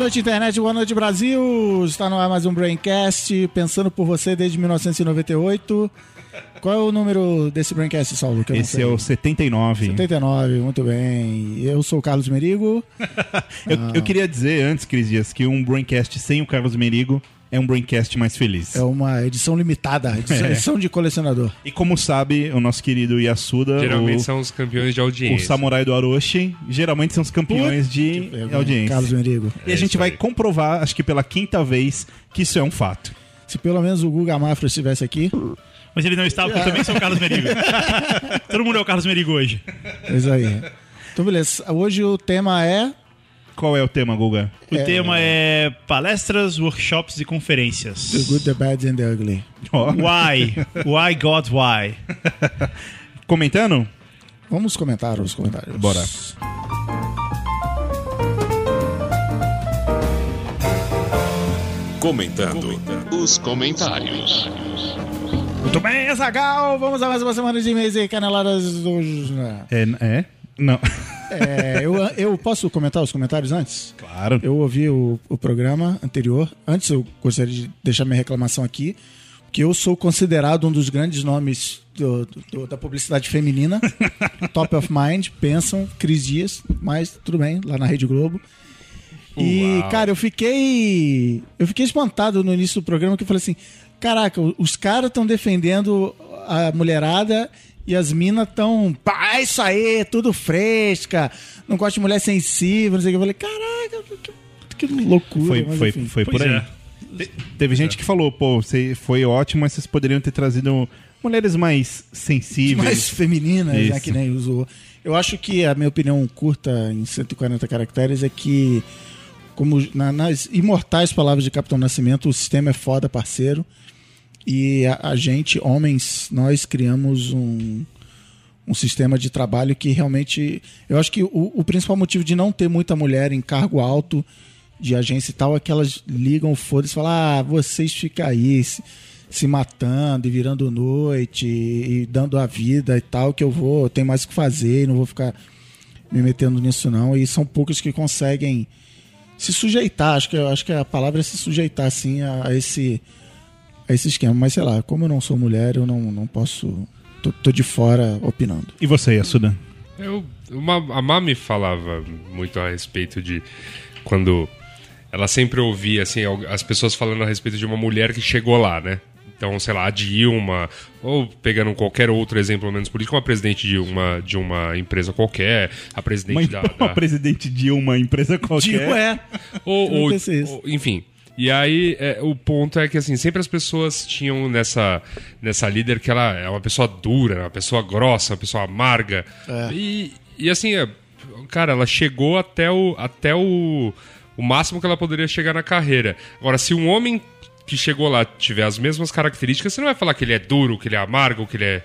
noite, internet. Boa noite, Brasil. Está no ar mais um Braincast, pensando por você desde 1998. Qual é o número desse Braincast, Saulo? Esse é o 79. 79, muito bem. Eu sou o Carlos Merigo. Eu, eu queria dizer antes, Cris Dias, que um Braincast sem o Carlos Merigo é um Braincast mais feliz. É uma edição limitada, edição, É. edição de colecionador. E como sabe, o nosso querido Yasuda, Geralmente o, são os campeões de o audiência. samurai do Aroshi, geralmente são os campeões de Vergonha, audiência. Carlos Merigo. E a É gente vai aí. comprovar, acho que pela quinta vez, que isso é um fato. Se pelo menos o Guga Mafra estivesse aqui, Mas ele não estava, porque eu também sou o Carlos Merigo. Todo mundo é o Carlos Merigo hoje. é isso aí. Então, beleza. Hoje o tema é. Qual é o tema, Guga? O É. tema é palestras, workshops e The conferências. Good, the Bad and the Ugly. Ó, Why? Why God Why? Comentando? Vamos comentar os comentários. Bora. Comentando os comentários. Muito bem, Azagal. Vamos a mais uma semana de e-mails e caneladas do. É? é? Não. É, eu, eu posso comentar os comentários antes? claro. Eu ouvi o, o programa anterior. Antes, eu gostaria de deixar minha reclamação aqui. Que eu sou considerado um dos grandes nomes do- do- da publicidade feminina. Top of mind, pensam, Cris Dias, mas tudo bem, lá na Rede Globo. E, Uau. cara, eu fiquei. Eu fiquei espantado no início do programa que eu falei assim: caraca, os caras estão defendendo a mulherada e as minas estão. Pá, é isso aí, tudo fresca, não gosto de mulher sensível, não sei o que. Eu falei, caraca, que, que loucura. Foi, mas foi, foi por aí. é. Te- Teve gente que falou, pô, você foi ótimo, mas vocês poderiam ter trazido mulheres mais sensíveis. mais feminina, já Isso. que nem usou. Eu acho que a minha opinião curta em 140 caracteres é que, como na- nas imortais palavras de Capitão Nascimento, o sistema é foda, parceiro. E a, a gente, homens, nós criamos um, um sistema de trabalho que realmente. Eu acho que o, o principal motivo de não ter muita mulher em cargo alto de agência e tal é que elas ligam, foda-se, e falam: ah, vocês ficam aí se, se matando e virando noite e, dando a vida e tal, que eu vou, eu tenho mais o que fazer e não vou ficar me metendo nisso, não. E são poucos que conseguem se sujeitar. Acho que, acho que a palavra é se sujeitar, assim, a, a esse, a esse esquema. Mas sei lá, como eu não sou mulher, eu não, não posso. Tô, tô de fora opinando. E você, Yasuda? Eu, uma, a Mami falava muito a respeito de quando ela sempre ouvia assim as pessoas falando a respeito de uma mulher que chegou lá, né? Então, sei lá, a Dilma, ou pegando qualquer outro exemplo menos político, uma presidente de uma, de uma empresa qualquer, a presidente Uma, da, uma da- presidente de uma empresa qualquer. Digo, é. ou, Não ou- ou- enfim. E aí, é, o ponto é que, assim, sempre as pessoas tinham nessa, nessa líder que ela é uma pessoa dura, uma pessoa grossa, uma pessoa amarga. E, e, assim, é, cara, ela chegou até o, até o, o máximo que ela poderia chegar na carreira. Agora, se um homem que chegou lá tiver as mesmas características, você não vai falar que ele é duro, que ele é amargo, que ele é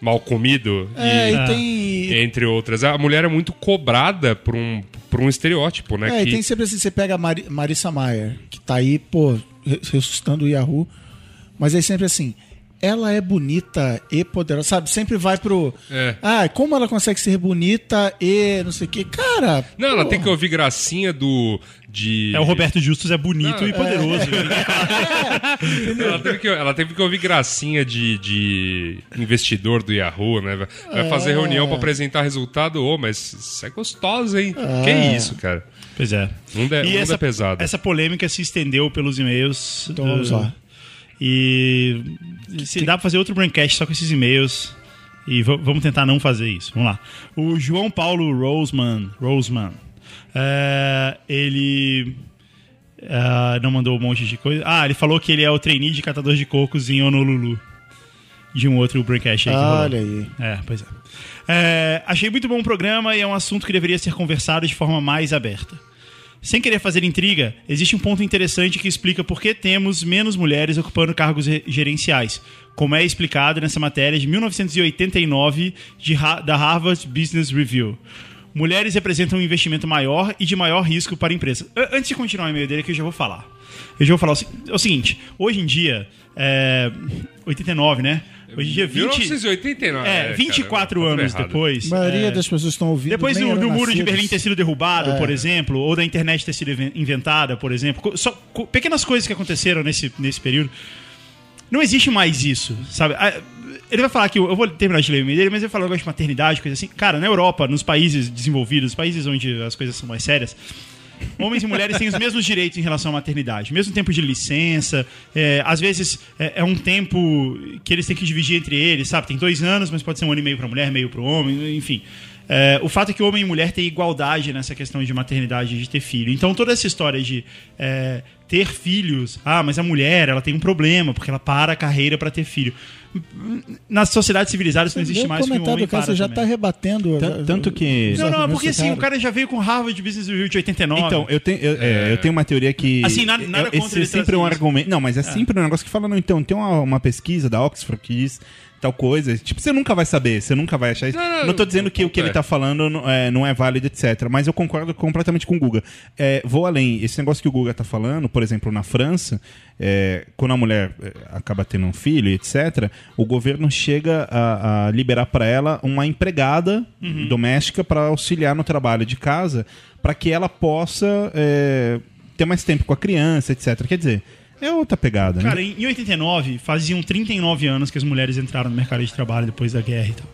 mal comido. É, e- e tem. entre outras. A mulher é muito cobrada por um, por um estereótipo, né? É, que... e tem sempre assim, você pega a Mari- Marissa Mayer, que tá aí, pô, re- ressuscitando o Yahoo, mas é sempre assim, ela é bonita e poderosa, sabe? Sempre vai pro. É. Ah, como ela consegue ser bonita e não sei o quê. Cara. Não, ela pô, tem que ouvir gracinha do. De... É o Roberto Justus é bonito Não, e poderoso. Ela teve, que, ela teve que ouvir gracinha de, de investidor do Yahoo, né? Vai- Vai fazer reunião pra apresentar resultado. Ô, mas isso é gostoso, hein? Que isso, cara? Pois é. Mundo é, E mundo essa, é pesado. essa polêmica se estendeu pelos e-mails. Então vamos uh, lá. E se dá pra fazer outro braincast só com esses e-mails. E va- vamos tentar não fazer isso. Vamos lá. O João Paulo Roseman. Roseman. é, ele. é, não mandou um monte de coisa. Ah, ele falou que ele é o trainee de catador de cocos em Honolulu. De um outro braincast aí. Olha aí. É, pois é. É, Achei muito bom o programa e é um assunto que deveria ser conversado de forma mais aberta. Sem querer fazer intriga, existe um ponto interessante que explica por que temos menos mulheres ocupando cargos re- gerenciais, como é explicado nessa matéria de 1989 de Ha- da Harvard Business Review. mulheres representam um investimento maior e de maior risco para a empresa. A- Antes de continuar o e-mail dele, que eu já vou falar. Eu já vou falar o, é seguinte: hoje em dia, é, 89, né? Hoje em dia, 20, 1989. é, 24 cara, tá anos depois. A maioria é, das pessoas estão ouvindo. depois do, do muro de. Berlim ter sido derrubado, É. por exemplo, ou da internet ter sido inven- inventada, por exemplo, só pequenas coisas que aconteceram nesse, nesse período. Não existe mais isso, sabe? Ele vai falar que eu vou terminar de ler o dele, mas ele fala um negócio de maternidade, coisa assim. Cara, na Europa, nos países desenvolvidos, países onde as coisas são mais sérias, homens e mulheres têm os mesmos direitos em relação à maternidade. Mesmo tempo de licença. é, às vezes é, é um tempo que eles têm que dividir entre eles, sabe? Tem dois anos, mas pode ser um ano e meio para mulher, meio para o homem, enfim. É, o fato é que homem e mulher têm igualdade nessa questão de maternidade e de ter filho. Então toda essa história de é, ter filhos, ah, mas a mulher ela tem um problema porque ela para a carreira para ter filho. Nas sociedades civilizadas isso não existe mais que um homem cara, para você já também. tá rebatendo. Tan- tanto que- Não, não, é porque assim, o cara já veio com Harvard Business Review de 89. Então, eu tenho, eu, é, eu tenho uma teoria que. Assim, nada- nada esse contra é ele sempre um argumento. Não, mas é sempre um negócio que fala, não, então, tem uma, uma pesquisa da Oxford que diz tal coisa. Tipo, você nunca vai saber, você nunca vai achar isso. Não, Não, não, tô dizendo que o que ele é. tá falando não é, não é válido, etc. Mas eu concordo completamente com o Guga. É, vou além. Esse negócio que o Guga tá falando, por exemplo, na França, é, quando a mulher é, acaba tendo um filho, etc., o governo chega a, a liberar para ela uma empregada Uhum. doméstica para auxiliar no trabalho de casa, para que ela possa é, ter mais tempo com a criança, etc. Quer dizer, é outra pegada, Cara, né? em em 89, faziam 39 anos que as mulheres entraram no mercado de trabalho depois da guerra e tal.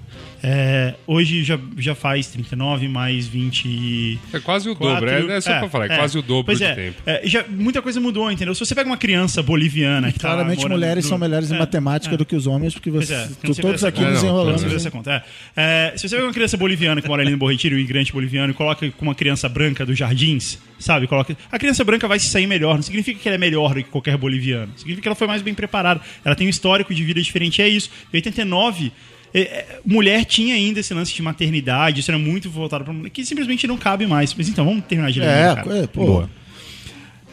É, hoje já, já faz 39 mais 20. e É quase o dobro. É, é só pra falar, é, quase o dobro Pois de é, tempo. é, já, muita coisa mudou, entendeu? Se você pega uma criança boliviana que tá Claramente, morando mulheres no- são melhores em é, matemática é. do que os homens, porque você, é, não se todos aqui conta. Não, desenrolando. Não se vê essa conta. É. É, se você pega uma criança boliviana que mora ali no Bom Retiro, um imigrante boliviano, e coloca com uma criança branca dos jardins, sabe? Coloca... A criança branca vai se sair melhor. Não significa que ela é melhor do que qualquer boliviano. Significa que ela foi mais bem preparada. Ela tem um histórico de vida diferente. É isso. Em 89. É, é, mulher tinha ainda esse lance de maternidade, isso era muito voltado para mulher, que simplesmente não cabe mais. Mas então, vamos terminar de ler. É, cara. é, pô. Boa.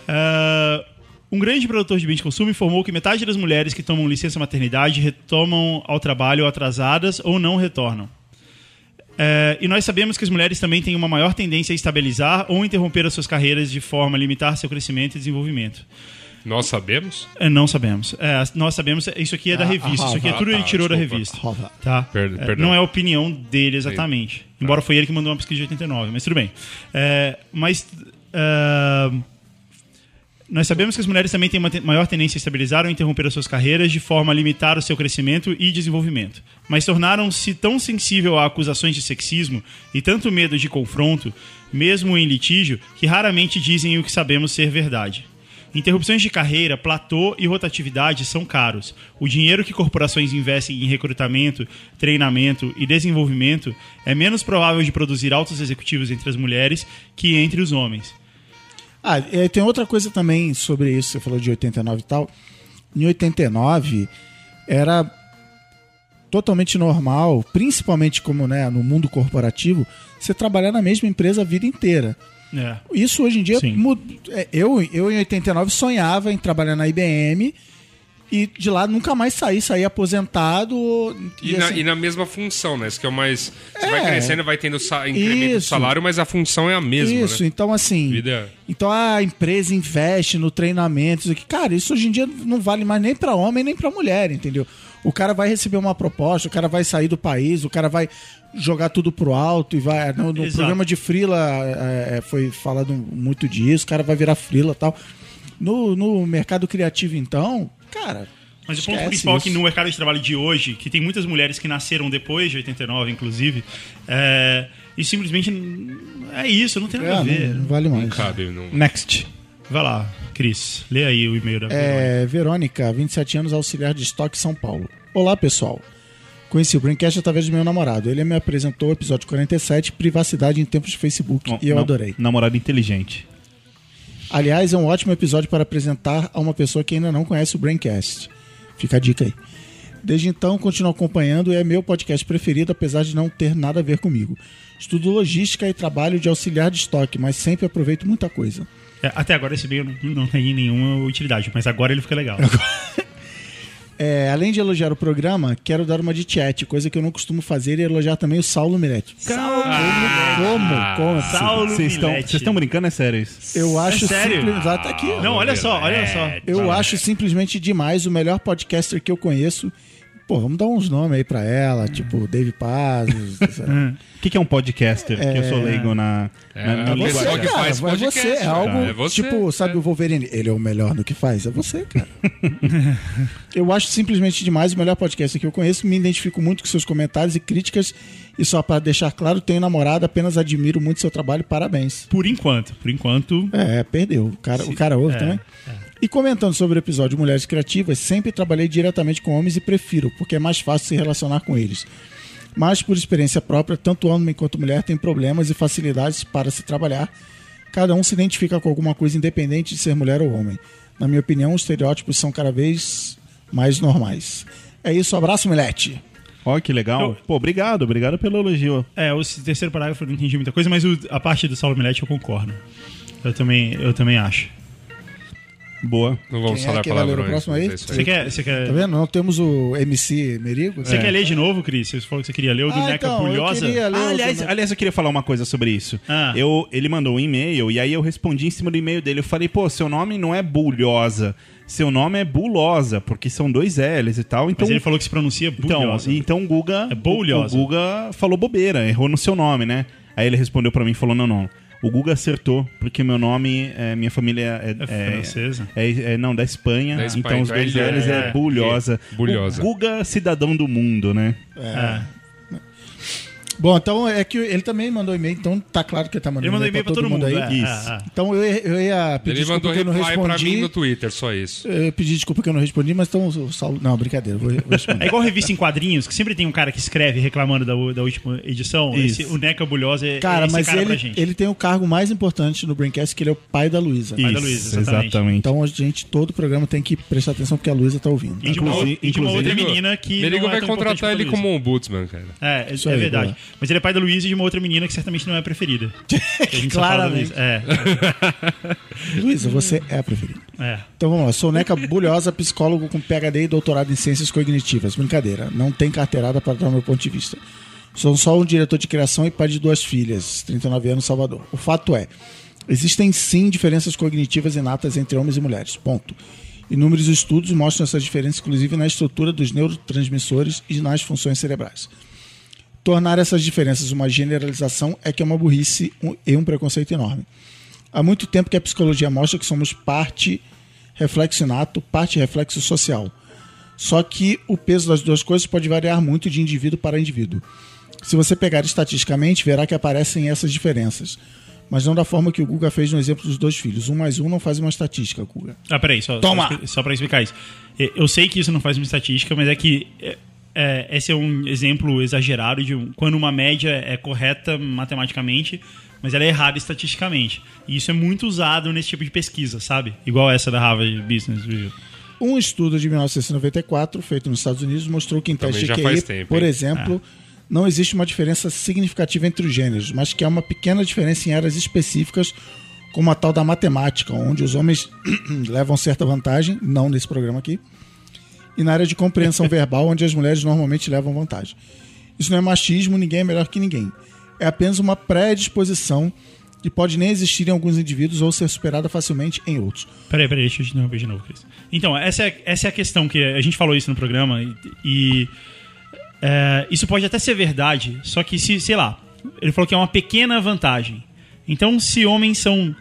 Ah, um grande produtor de bens de consumo informou que metade das mulheres que tomam licença maternidade retomam ao trabalho atrasadas ou não retornam. É, e nós sabemos que as mulheres também têm uma maior tendência a estabilizar ou interromper as suas carreiras de forma a limitar seu crescimento e desenvolvimento. Nós sabemos. É, não sabemos. É, nós sabemos, isso aqui é da Ah, revista, isso aqui é ah, tudo tá, ele tirou da revista. Tá? É, perdão. não é a opinião dele exatamente. Embora foi ele que mandou uma pesquisa de 89, mas tudo bem. É, mas nós sabemos que as mulheres também têm uma maior tendência a estabilizar ou interromper as suas carreiras de forma a limitar o seu crescimento e desenvolvimento. Mas tornaram-se tão sensível a acusações de sexismo e tanto medo de confronto, mesmo em litígio, que raramente dizem o que sabemos ser verdade. Interrupções de carreira, platô e rotatividade são caros. O dinheiro que corporações investem em recrutamento, treinamento e desenvolvimento é menos provável de produzir altos executivos entre as mulheres que entre os homens. Ah, e tem outra coisa também sobre isso, você falou de 89 e tal. Em 89 era totalmente normal, principalmente como né, no mundo corporativo, você trabalhar na mesma empresa a vida inteira. É. Isso hoje em dia Sim. mu- é, eu, eu em 89 sonhava em trabalhar na IBM e de lá nunca mais sair, sair aposentado. E, na, assim, e na mesma função, né? Isso que é o mais. Você vai É. crescendo, vai tendo sa- incremento Isso. salário, mas a função é a mesma, Isso, né? então assim. Vida- Então a empresa investe no treinamento, isso aqui. Cara, isso hoje em dia não vale mais nem pra homem nem pra mulher, entendeu? O cara vai receber uma proposta, o cara vai sair do país, o cara vai jogar tudo pro alto e vai. No, no Exato. programa de Frila é, é, foi falado muito disso, o cara vai virar Frila e tal. No, no mercado criativo, então, cara. Mas o ponto principal é que isso. no mercado de trabalho de hoje, que tem muitas mulheres que nasceram depois de 89, inclusive, é, e simplesmente é isso, não tem nada É, a ver. não, não vale mais. Não cabe. Não... Next. Vai lá, Cris, lê aí o e-mail da Verônica. É, Verônica, 27 anos, auxiliar de estoque São Paulo. Olá, pessoal. Conheci o Braincast através do meu namorado. Ele me apresentou o episódio 47, Privacidade em Tempos de Facebook, Bom, e eu adorei. Namorado inteligente. Aliás, é um ótimo episódio para apresentar a uma pessoa que ainda não conhece o Braincast. Fica a dica aí. Desde então, continuo acompanhando e é meu podcast preferido, apesar de não ter nada a ver comigo. Estudo logística e trabalho de auxiliar de estoque, mas sempre aproveito muita coisa. É, até agora esse e-mail não, não tem nenhuma utilidade, mas agora ele fica legal. É, além de elogiar o programa, quero dar uma de chat, coisa que eu não costumo fazer e elogiar também o Saulo Miretti. Saulo Como? Como? assim? Saulo Vocês estão vocês estão brincando? É sério isso? Eu acho sério? simples- Ah, tá aqui. Não, olha só, olha só. Eu acho simplesmente demais o melhor podcaster que eu conheço. Pô, vamos dar uns nomes aí pra ela, tipo Dave Paz. O que, que é um podcaster? Que eu sou leigo na, É, na, na é você, linguagem. que cara, faz é podcast, você, é cara. algo É você, tipo, sabe é. o Wolverine, ele é o melhor no que faz, é você, cara. eu acho simplesmente demais o melhor podcast que eu conheço, me identifico muito com seus comentários e críticas e só para deixar claro, tenho namorada, apenas admiro muito seu trabalho, parabéns. Por enquanto, por enquanto. É, perdeu. O cara, o cara ouve é, também. E comentando sobre o episódio Mulheres Criativas, sempre trabalhei diretamente com homens e prefiro, porque é mais fácil se relacionar com eles. Mas, por experiência própria, tanto homem quanto mulher têm problemas e facilidades para se trabalhar. Cada um se identifica com alguma coisa independente de ser mulher ou homem. Na minha opinião, os estereótipos são cada vez mais normais. É isso, abraço, Milete. Ó, que legal. Eu- Pô, obrigado, obrigado pelo elogio. É, o terceiro parágrafo eu não entendi muita coisa, mas o- a parte do Saulo Milete eu concordo. Eu também, eu também acho. Boa. Não vamos Quem é falar que vai ler o palavrões. próximo aí? é Você quer, você quer, Tá vendo? Não temos o MC Merigo? você quer ler de novo, Cris? Você falou que você queria ler o do Ah, Neca então, eu Bulhosa? queria ler Ah, o aliás, do- aliás, eu queria falar uma coisa sobre isso. Ah. Eu, ele mandou um e-mail e aí eu respondi em cima do e-mail dele. Eu falei, pô, seu nome não é Bulhosa, seu nome é Bulosa, porque são dois L's e tal. Então, Mas ele falou que se pronuncia então, Bulhosa. então o Guga, É Bulhosa. o, o Guga falou bobeira, errou no seu nome, né? Aí ele respondeu pra mim e falou, não, não. O Guga acertou, porque meu nome, é, minha família é, É francesa? é, é- não, da Espanha. Da Espanha, então os então dois L's é, é- Bulhosa. é, Bulhosa. O Guga, cidadão do mundo, né? É. Bom, então é que ele também mandou e-mail, então tá claro que ele tá mandando Ele mandou e-mail pra todo mundo. aí. é, Isso. é, é. Então eu, eu ia pedir Ele desculpa que eu não reply pra mim respondi. no Twitter, só isso. Eu pedi desculpa que eu não respondi, mas então o Saulo. Não, brincadeira, vou, vou É responder. igual revista em quadrinhos, que sempre tem um cara que escreve reclamando da, da última edição. Esse- o Neca Bulhosa é, Cara, é esse mas cara pra ele, gente. ele tem o cargo mais importante no Braincast, que ele é o pai da Luísa. Pai da Luísa, exatamente. exatamente. Então a gente, todo o programa tem que prestar atenção porque a Luísa tá ouvindo. E de uma, Inclusive- e de uma outra inclusive- menina que. Merigo não é vai contratar ele como ombudsman, cara. É, é, Isso é verdade. Mas ele é pai da Luísa e de uma outra menina que certamente não é a preferida. A gente Claramente. Luísa. É, Luísa, você é a preferida. é. Então vamos lá. Sou Neca Bulhosa, psicólogo com PhD e doutorado em ciências cognitivas. Brincadeira, não tem carteirada para dar meu ponto de vista. Sou só um diretor de criação e pai de duas filhas, 39 anos, Salvador. O fato é, existem sim diferenças cognitivas inatas entre homens e mulheres. Ponto. Inúmeros estudos mostram essas diferenças, inclusive na estrutura dos neurotransmissores e nas funções cerebrais. Tornar essas diferenças uma generalização é que é uma burrice e um preconceito enorme. Há muito tempo que a psicologia mostra que somos parte reflexo inato, parte reflexo social. Só que o peso das duas coisas pode variar muito de indivíduo para indivíduo. Se você pegar estatisticamente, verá que aparecem essas diferenças. Mas não da forma que o Guga fez no exemplo dos dois filhos. Um mais um não faz uma estatística, Guga. Ah, peraí, só, Toma! só, só pra explicar isso. É, Eu sei que isso não faz uma estatística, mas é que é, é, esse é um exemplo exagerado de quando uma média é correta matematicamente, mas ela é errada estatisticamente. E isso é muito usado nesse tipo de pesquisa, sabe? Igual essa da Harvard Business Review. Um estudo de 1994, feito nos Estados Unidos, mostrou que em Também testes de QI, tempo, por exemplo, não existe uma diferença significativa entre os gêneros, mas que há uma pequena diferença em áreas específicas, como a tal da matemática, onde os homens levam certa vantagem, não nesse programa aqui, e na área de compreensão verbal, onde as mulheres normalmente levam vantagem. Isso não é machismo, ninguém é melhor que ninguém. É apenas uma predisposição que pode nem existir em alguns indivíduos ou ser superada facilmente em outros. Peraí, peraí, deixa eu te interromper de novo, Cris. Então, essa é, essa é a questão que a gente falou isso no programa e, e, é, isso pode até ser verdade, só que se, sei lá, ele falou que é uma pequena vantagem. Então, se homens são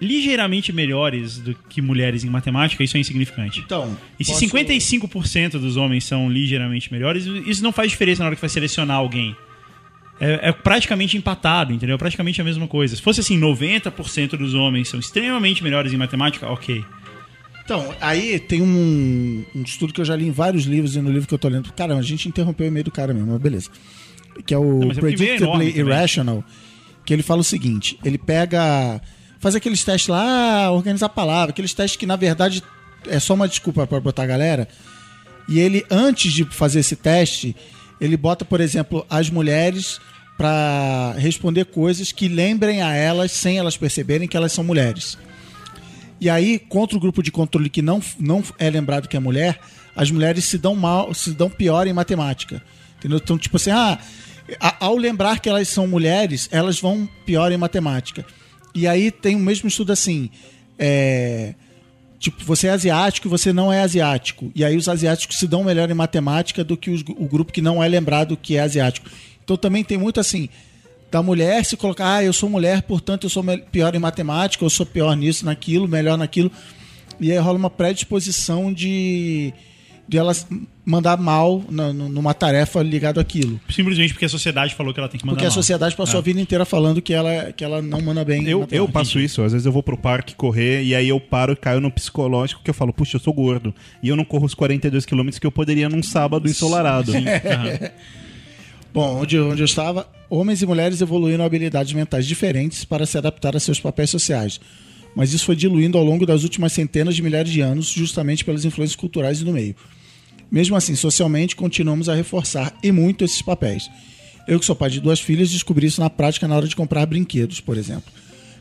ligeiramente melhores do que mulheres em matemática, isso é insignificante. Então, E se posso- 55% dos homens são ligeiramente melhores, isso não faz diferença na hora que vai selecionar alguém. É, é praticamente empatado, entendeu? É praticamente a mesma coisa. Se fosse assim, 90% dos homens são extremamente melhores em matemática, ok. Então, aí tem um, um estudo que eu já li em vários livros e no livro que eu tô lendo. Cara, a gente interrompeu o e-mail do cara mesmo, mas beleza. Que é o Não, é é Predictably também. Irrational. Que ele fala o seguinte: ele pega. Faz aqueles testes lá, organizar a palavra, aqueles testes que na verdade é só uma desculpa para botar a galera. E ele, antes de fazer esse teste, ele bota, por exemplo, as mulheres para responder coisas que lembrem a elas, sem elas perceberem que elas são mulheres. E aí, contra o grupo de controle que não, não é lembrado que é mulher, as mulheres se dão mal, se dão pior em matemática. Entendeu? Então, tipo assim, ah, ao lembrar que elas são mulheres, elas vão pior em matemática. E aí tem o mesmo estudo assim. É, tipo, você é asiático e você não é asiático. E aí os asiáticos se dão melhor em matemática do que os- o grupo que não é lembrado que é asiático. Então também tem muito assim, da mulher se colocar, ah, eu sou mulher, portanto eu sou pior em matemática, eu sou pior nisso, naquilo, melhor naquilo. E aí rola uma predisposição de, de ela mandar mal na- nu- numa tarefa ligada àquilo. Simplesmente porque a sociedade falou que ela tem que mandar Porque a mal. sociedade passou a vida inteira falando que ela, que ela não manda bem. em Eu, eu passo isso, às vezes eu vou pro parque correr e aí eu paro e caio no psicológico que eu falo, puxa, eu sou gordo. E eu não corro os 42 quilômetros que eu poderia num sábado ensolarado. Bom, onde, onde eu estava, homens e mulheres evoluíram habilidades mentais diferentes para se adaptar a seus papéis sociais. Mas isso foi diluindo ao longo das últimas centenas de milhares de anos, justamente pelas influências culturais e do meio. Mesmo assim, socialmente, continuamos a reforçar e muito esses papéis. Eu, que sou pai de duas filhas, descobri isso na prática na hora de comprar brinquedos, por exemplo.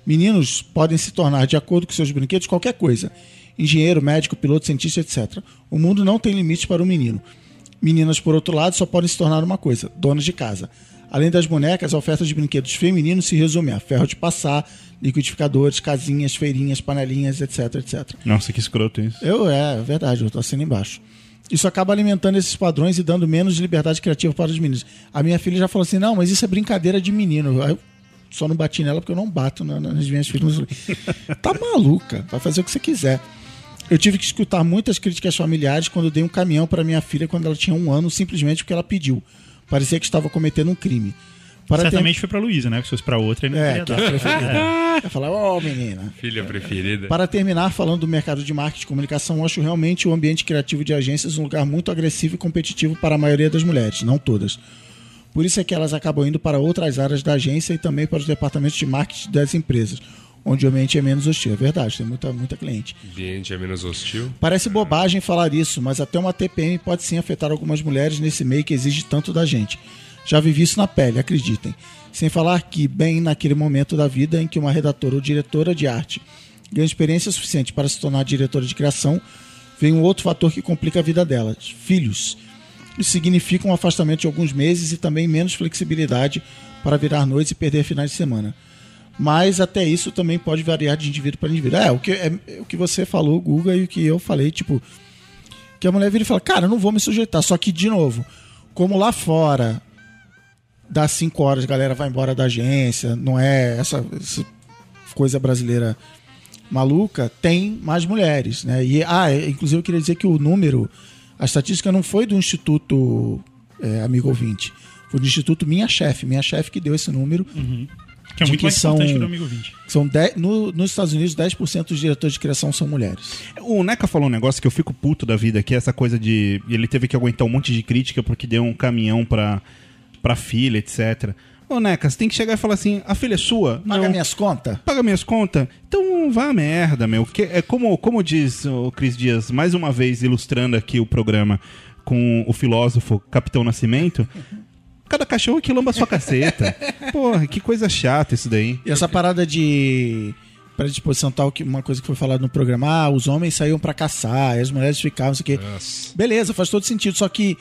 Meninos podem se tornar, de acordo com seus brinquedos, qualquer coisa: engenheiro, médico, piloto, cientista, etc. O mundo não tem limites para o menino. Meninas, por outro lado, só podem se tornar uma coisa: donas de casa. Além das bonecas, a oferta de brinquedos femininos se resume a ferro de passar, liquidificadores, casinhas, feirinhas, panelinhas, etc, etc. Nossa, que escroto isso. Eu, é, é verdade, eu tô assinando embaixo. Isso acaba alimentando esses padrões e dando menos liberdade criativa para os meninos. A minha filha já falou assim: não, mas isso é brincadeira de menino. Eu só não bati nela porque eu não bato na- nas minhas filhas. Tá maluca, vai fazer o que você quiser. Eu tive que escutar muitas críticas familiares quando eu dei um caminhão para minha filha quando ela tinha um ano, simplesmente porque ela pediu. Parecia que estava cometendo um crime. Para Certamente foi pra Luísa, né? Se fosse pra outra, ele não É, que é dar. a preferida. Eu falar, ô menina, Filha preferida. para terminar, falando do mercado de marketing e comunicação, eu acho realmente o ambiente criativo de agências um lugar muito agressivo e competitivo para a maioria das mulheres, não todas. Por isso é que elas acabam indo para outras áreas da agência e também para os departamentos de marketing das empresas, onde o ambiente é menos hostil. É verdade, tem muita, muita cliente. O ambiente é menos hostil. Parece bobagem falar isso, mas até uma TPM pode sim afetar algumas mulheres nesse meio que exige tanto da gente. Já vivi isso na pele, acreditem. Sem falar que, bem naquele momento da vida em que uma redatora ou diretora de arte ganha experiência suficiente para se tornar diretora de criação, vem um outro fator que complica a vida delas: filhos. Isso significa um afastamento de alguns meses e também menos flexibilidade para virar noites e perder finais de semana. Mas até isso também pode variar de indivíduo para indivíduo. É, o que, é, o que você falou, Guga, e o que eu falei, tipo, que a mulher vira e fala, cara, eu não vou me sujeitar. Só que, de novo, como lá fora, das 5 horas a galera vai embora da agência, não é essa, essa coisa brasileira maluca, tem mais mulheres, né? E, ah, é, inclusive eu queria dizer que o número, a estatística não foi do Instituto é, Amigo Ouvinte, foi do Instituto Minha Chefe, Minha Chefe que deu esse número. Que é muito que mais são- importante que o do amigo 20. São 10, no- nos Estados Unidos, 10% dos diretores de criação são mulheres. O Neca falou um negócio que eu fico puto da vida, que é essa coisa de. Ele teve que aguentar um monte de crítica porque deu um caminhão pra, pra filha, etc. Ô, Neca, você tem que chegar e falar assim: a filha é sua? Paga Não. minhas contas? Paga minhas contas? Então vá a merda, meu. Que, é como, como diz o Cris Dias, mais uma vez ilustrando aqui o programa com o filósofo Capitão Nascimento. Cada cachorro que lamba sua caceta. Porra, que coisa chata isso daí. E essa parada de predisposição tal, que uma coisa que foi falada no programa, ah, os homens saíam pra caçar, as mulheres ficavam, não sei o quê. Beleza, faz todo sentido, só que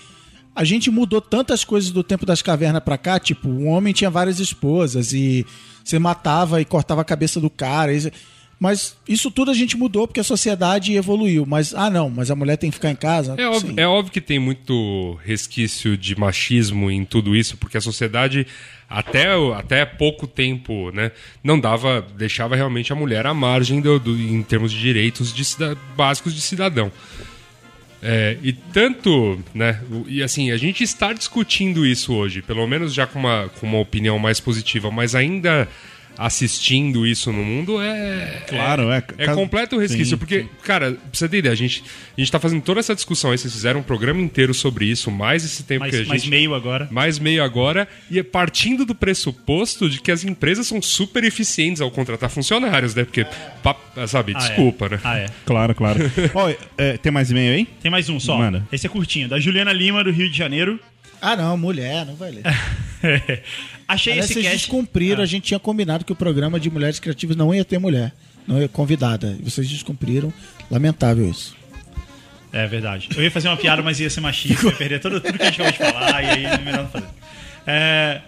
a gente mudou tantas coisas do tempo das cavernas pra cá, tipo, um homem tinha várias esposas e você matava e cortava a cabeça do cara. e- Mas isso tudo a gente mudou porque a sociedade evoluiu. Mas, ah, não, mas a mulher tem que ficar em casa? É óbvio, é óbvio que tem muito resquício de machismo em tudo isso, porque a sociedade, até, até pouco tempo, né, não dava, deixava realmente a mulher à margem do, do- em termos de direitos de básicos de cidadão. É, e tanto, né, e assim, a gente está discutindo isso hoje, pelo menos já com uma, com uma opinião mais positiva, mas ainda assistindo isso no mundo é. Claro, é. É ca- completo resquício, Sim, porque, cara, pra você ter ideia, a gente, a gente tá fazendo toda essa discussão aí, vocês fizeram um programa inteiro sobre isso, mais esse tempo que a Mais, gente. mais meio agora. mais meio agora, e é partindo do pressuposto de que as empresas são super eficientes ao contratar funcionários, né? Porque, pa- sabe, Ah, é. desculpa, né? Ah, é. Claro, claro. Ó, é, tem mais e-mail aí? Tem mais um só. Manda. Esse é curtinho. Da Juliana Lima, do Rio de Janeiro. Ah, não, mulher, não vai ler. Achei Aliás, esse vocês cast... descumpriram, Ah. a gente tinha combinado que o programa de mulheres criativas não ia ter mulher. não é convidada. E vocês descumpriram. Lamentável isso. É verdade. Eu ia fazer uma piada, mas ia ser machista, ia perder tudo, tudo que a gente acabou de falar, e aí é melhor não fazer. É,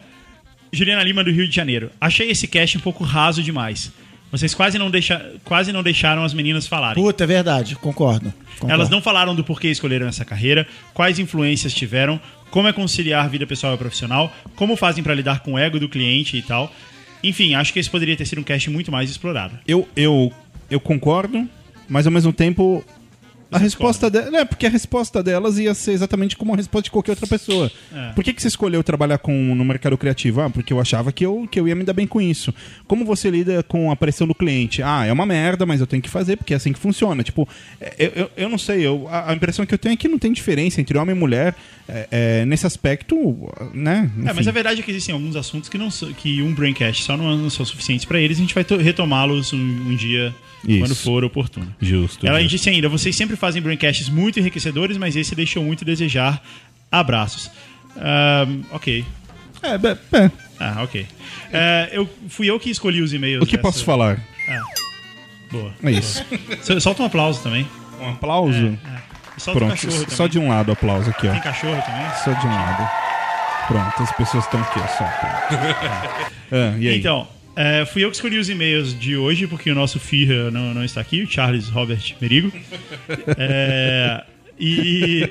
Juliana Lima, do Rio de Janeiro. Achei esse cast um pouco raso demais. Vocês quase não, deixa, quase não deixaram as meninas falarem. Puta, é verdade. Concordo. concordo. Elas não falaram do porquê escolheram essa carreira, quais influências tiveram, como é conciliar vida pessoal e profissional, como fazem pra lidar com o ego do cliente e tal. Enfim, acho que esse poderia ter sido um cast muito mais explorado. Eu, eu, eu concordo, mas ao mesmo tempo. A resposta dela. É, porque a resposta delas ia ser exatamente como a resposta de qualquer outra pessoa. É. Por que, que você escolheu trabalhar com, no mercado criativo? Ah, porque eu achava que eu, que eu ia me dar bem com isso. Como você lida com a pressão do cliente? Ah, é uma merda, mas eu tenho que fazer, porque é assim que funciona. Tipo, é, eu, eu, eu não sei, eu, a, a impressão que eu tenho é que não tem diferença entre homem e mulher é, é, nesse aspecto, né? É, mas Enfim. a verdade é que existem alguns assuntos que, não, são- que um Braincast só não, não são suficientes pra eles. A gente vai to- retomá-los um, um dia, Isso. quando for oportuno. Justo. Ela justo. disse ainda: vocês sempre fazem braincasts muito enriquecedores, mas esse deixou muito a desejar. Abraços. Ahn, ok. É, é. Ah, ok. É, eu, fui eu que escolhi os e-mails. O que dessa- posso falar? Boa. É isso. Sol- Solta um aplauso também. Um aplauso? E Solta um Pronto, também. só de um lado o aplauso aqui, ó. Tem cachorro também? Só de um lado. Pronto, as pessoas estão aqui, ó, só. ah, e aí? Então, é, fui eu que escolhi os e-mails de hoje, porque o nosso Firra não, não está aqui, o Charles Robert Merigo. É, e,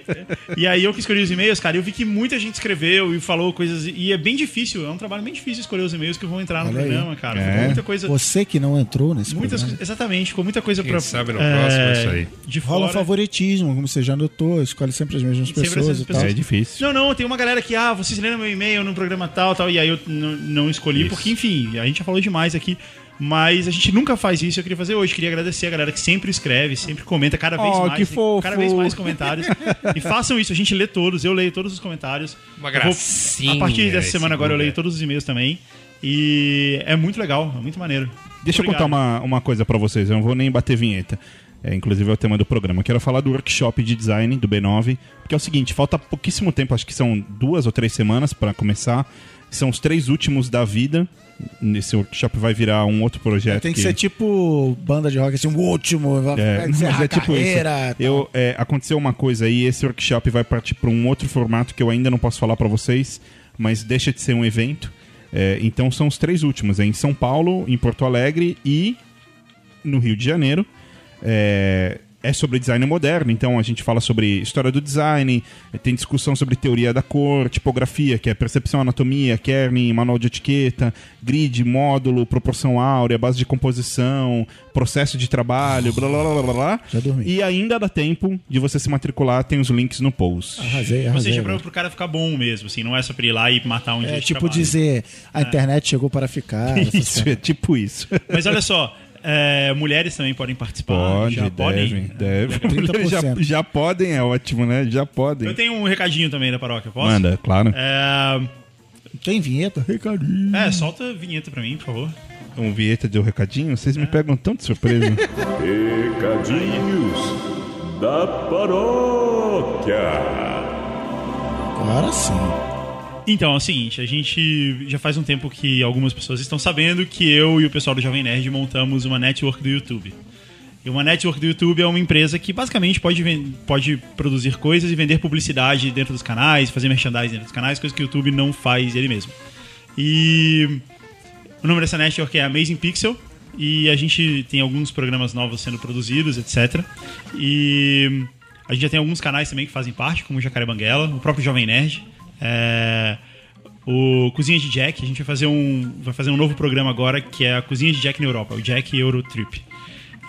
e aí eu que escolhi os e-mails, cara, eu vi que muita gente escreveu e falou coisas. E é bem difícil, é um trabalho bem difícil escolher os e-mails que vão entrar no Olha aí. programa, cara. É. Ficou muita coisa. Você que não entrou nesse Muitas, programa. exatamente, ficou muita coisa Quem pra. sabe no próximo é isso aí. De Rola um fora. favoritismo, como você já notou. Escolhe sempre as mesmas Sempre as pessoas mesmas e tal. pessoas. É difícil. Não, não, tem uma galera que, ah, vocês leram meu e-mail no programa tal, tal, e aí eu não escolhi, Isso. porque, enfim, a gente já falou demais aqui, mas a gente nunca faz isso, eu queria fazer hoje. Queria agradecer a galera que sempre escreve, sempre comenta, cada vez Oh, mais. que fofo. Cada vez mais comentários. e façam isso, a gente lê todos, eu leio todos os comentários. Uma Eu vou- gracinha A partir dessa semana agora eu leio todos os e-mails também. E é muito legal, é muito maneiro. Deixa eu Obrigado. contar uma, uma coisa pra vocês, eu não vou nem bater vinheta. É, inclusive é o tema do programa. Eu quero falar do workshop de design do B9, porque é o seguinte, falta pouquíssimo tempo, acho que são duas ou três semanas pra começar. São os três últimos da vida. Esse workshop vai virar um outro projeto. Tem que ser tipo banda de rock, assim, o último, vai É, encerrar é tipo carreira. Eu, é, aconteceu uma coisa aí, esse workshop vai partir para um outro formato que eu ainda não posso falar para vocês, mas deixa de ser um evento. É, então são os três últimos, é em São Paulo, em Porto Alegre e no Rio de Janeiro. É, é sobre design moderno, então a gente fala sobre história do design, tem discussão sobre teoria da cor, tipografia, que é percepção, anatomia, kerning, manual de etiqueta, grid, módulo, proporção áurea, base de composição, processo de trabalho, blá blá blá blá blá. Já dormi. E ainda dá tempo de você se matricular, tem os links no post. Arrasei, Ou arrasei. seja, pra, pro cara ficar bom mesmo, assim, não é só pra ir lá e matar um dia É de tipo trabalho. dizer, a internet chegou para ficar. Isso, é tipo isso. Mas olha só, é, mulheres também podem participar. Pode, já devem, podem. devem. 30%. Já, já podem, é ótimo, né? Já podem. Eu tenho um recadinho também da paróquia, posso? Manda, claro. É, Tem vinheta? Recadinho. é, solta a vinheta pra mim, por favor. Um vinheta de um recadinho, vocês me pegam tão de surpresa. Recadinhos da paróquia. Agora sim. Então, é o seguinte, a gente já faz um tempo que algumas pessoas estão sabendo que eu e o pessoal do Jovem Nerd montamos uma network do YouTube. E uma network do YouTube é uma empresa que basicamente pode, pode produzir coisas e vender publicidade dentro dos canais, fazer merchandising dentro dos canais, coisa que o YouTube não faz ele mesmo. E o nome dessa network é Amazing Pixel e a gente tem alguns programas novos sendo produzidos, etc. E a gente já tem alguns canais também que fazem parte, como o Jacaré Banguela, o próprio Jovem Nerd. É, o Cozinha de Jack, a gente vai fazer um vai fazer um novo programa agora que é a Cozinha de Jack na Europa, o Jack Eurotrip.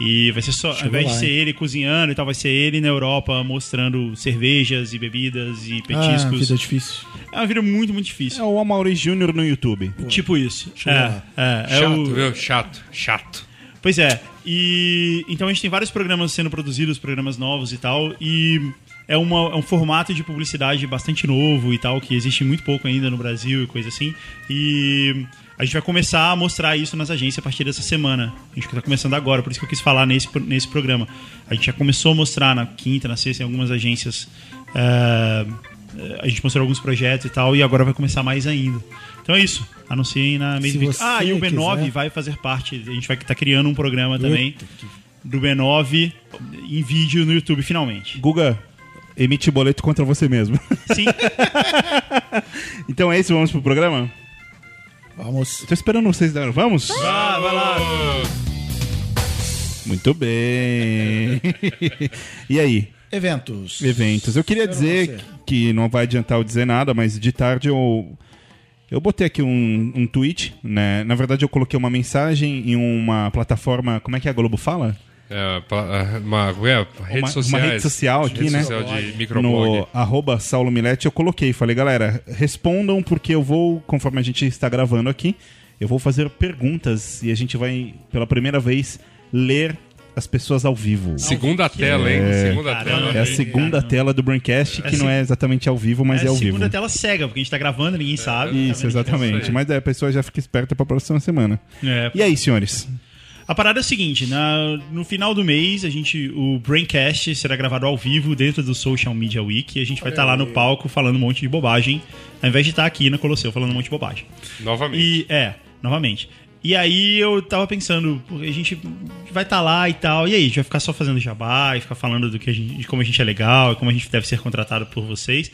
E vai ser só, ao Chegou invés de lá, ser hein? ele cozinhando e tal, vai ser ele na Europa mostrando cervejas e bebidas e Ah, petiscos. vida difícil. É uma vida muito, muito difícil. É o Amaury Júnior no YouTube. Tipo isso. É, é, é Chato, o- viu? Chato, chato. Pois é. E então a gente tem vários programas sendo produzidos, programas novos e tal, e é, uma- é um formato de publicidade bastante novo e tal, que existe muito pouco ainda no Brasil e coisa assim. E a gente vai começar a mostrar isso nas agências a partir dessa semana. A gente está começando agora, por isso que eu quis falar nesse, nesse programa. A gente já começou a mostrar na quinta, na sexta, em algumas agências. é, a gente mostrou alguns projetos e tal, e agora vai começar mais ainda. Então é isso. Anunciem na 20. você Ah, e o B9 quiser. vai fazer parte. A gente vai estar criando um programa também Eita, que- do B9 em vídeo no YouTube, finalmente. Guga, emite boleto contra você mesmo. Sim. então é isso, vamos pro programa? Vamos. Tô esperando vocês dar. Vamos? Ah, vai lá. Muito bem. e aí? Eventos. Eventos. Eu queria Espero dizer você. que não vai adiantar eu dizer nada, mas de tarde eu. Eu botei aqui um, um tweet, né? Na verdade, eu coloquei uma mensagem em uma plataforma. Como é que a Globo fala? É, uma, é, redes uma, sociais. uma rede social aqui, Rede né? social de microblog. No arroba Saulo Milete, eu coloquei. Falei, galera, respondam porque eu vou, conforme a gente está gravando aqui, eu vou fazer perguntas e a gente vai, pela primeira vez, ler as pessoas ao vivo. Segunda tela, hein? Segunda Caramba. tela. É a segunda Caramba. tela do Braincast, que É não a é exatamente ao vivo, mas é, é a ao vivo. segunda tela cega, porque a gente tá gravando, ninguém sabe. Isso, exatamente. aí. Mas é, a pessoa já fica esperta pra próxima semana. É. E aí, senhores? A parada é a seguinte, na- no final do mês, a gente, o Braincast será gravado ao vivo dentro do Social Media Week e a gente vai estar lá no palco falando um monte de bobagem, ao invés de estar aqui na Colosseu falando um monte de bobagem. Novamente. E é, novamente. E aí eu tava pensando, a gente vai estar lá e tal, e aí, a gente vai ficar só fazendo jabá e ficar falando do que a gente, de como a gente é legal, e como a gente deve ser contratado por vocês,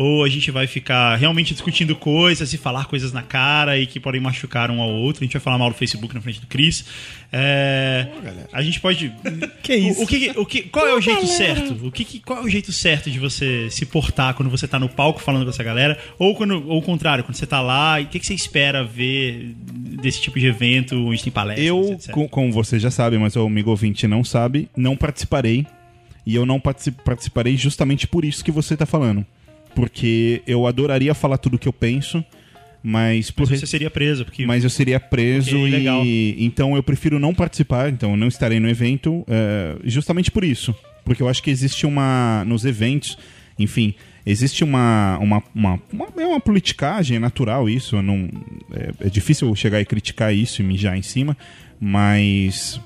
ou a gente vai ficar realmente discutindo coisas e falar coisas na cara e que podem machucar um ao outro. A gente vai falar mal do Facebook na frente do Chris. É, a gente pode. Que isso? O, o que, o que, qual é o jeito certo? O que, qual é o jeito certo de você se portar quando você tá no palco falando com essa galera? Ou, quando, ou o contrário, quando você tá lá, e o que, que você espera ver desse tipo de evento onde tem palestras? Eu, etc? co- como você já sabe, mas o amigo ouvinte não sabe, não participarei. E eu não partici- participarei justamente por isso que você tá falando. Porque eu adoraria falar tudo o que eu penso, mas por Mas você seria preso, porque mas eu seria preso e então eu prefiro não participar, então eu não estarei no evento, é, justamente por isso, porque eu acho que existe uma nos eventos, enfim, existe uma uma, uma, uma, é uma politicagem é natural isso, não é, é difícil chegar e criticar isso e mijar em cima, mas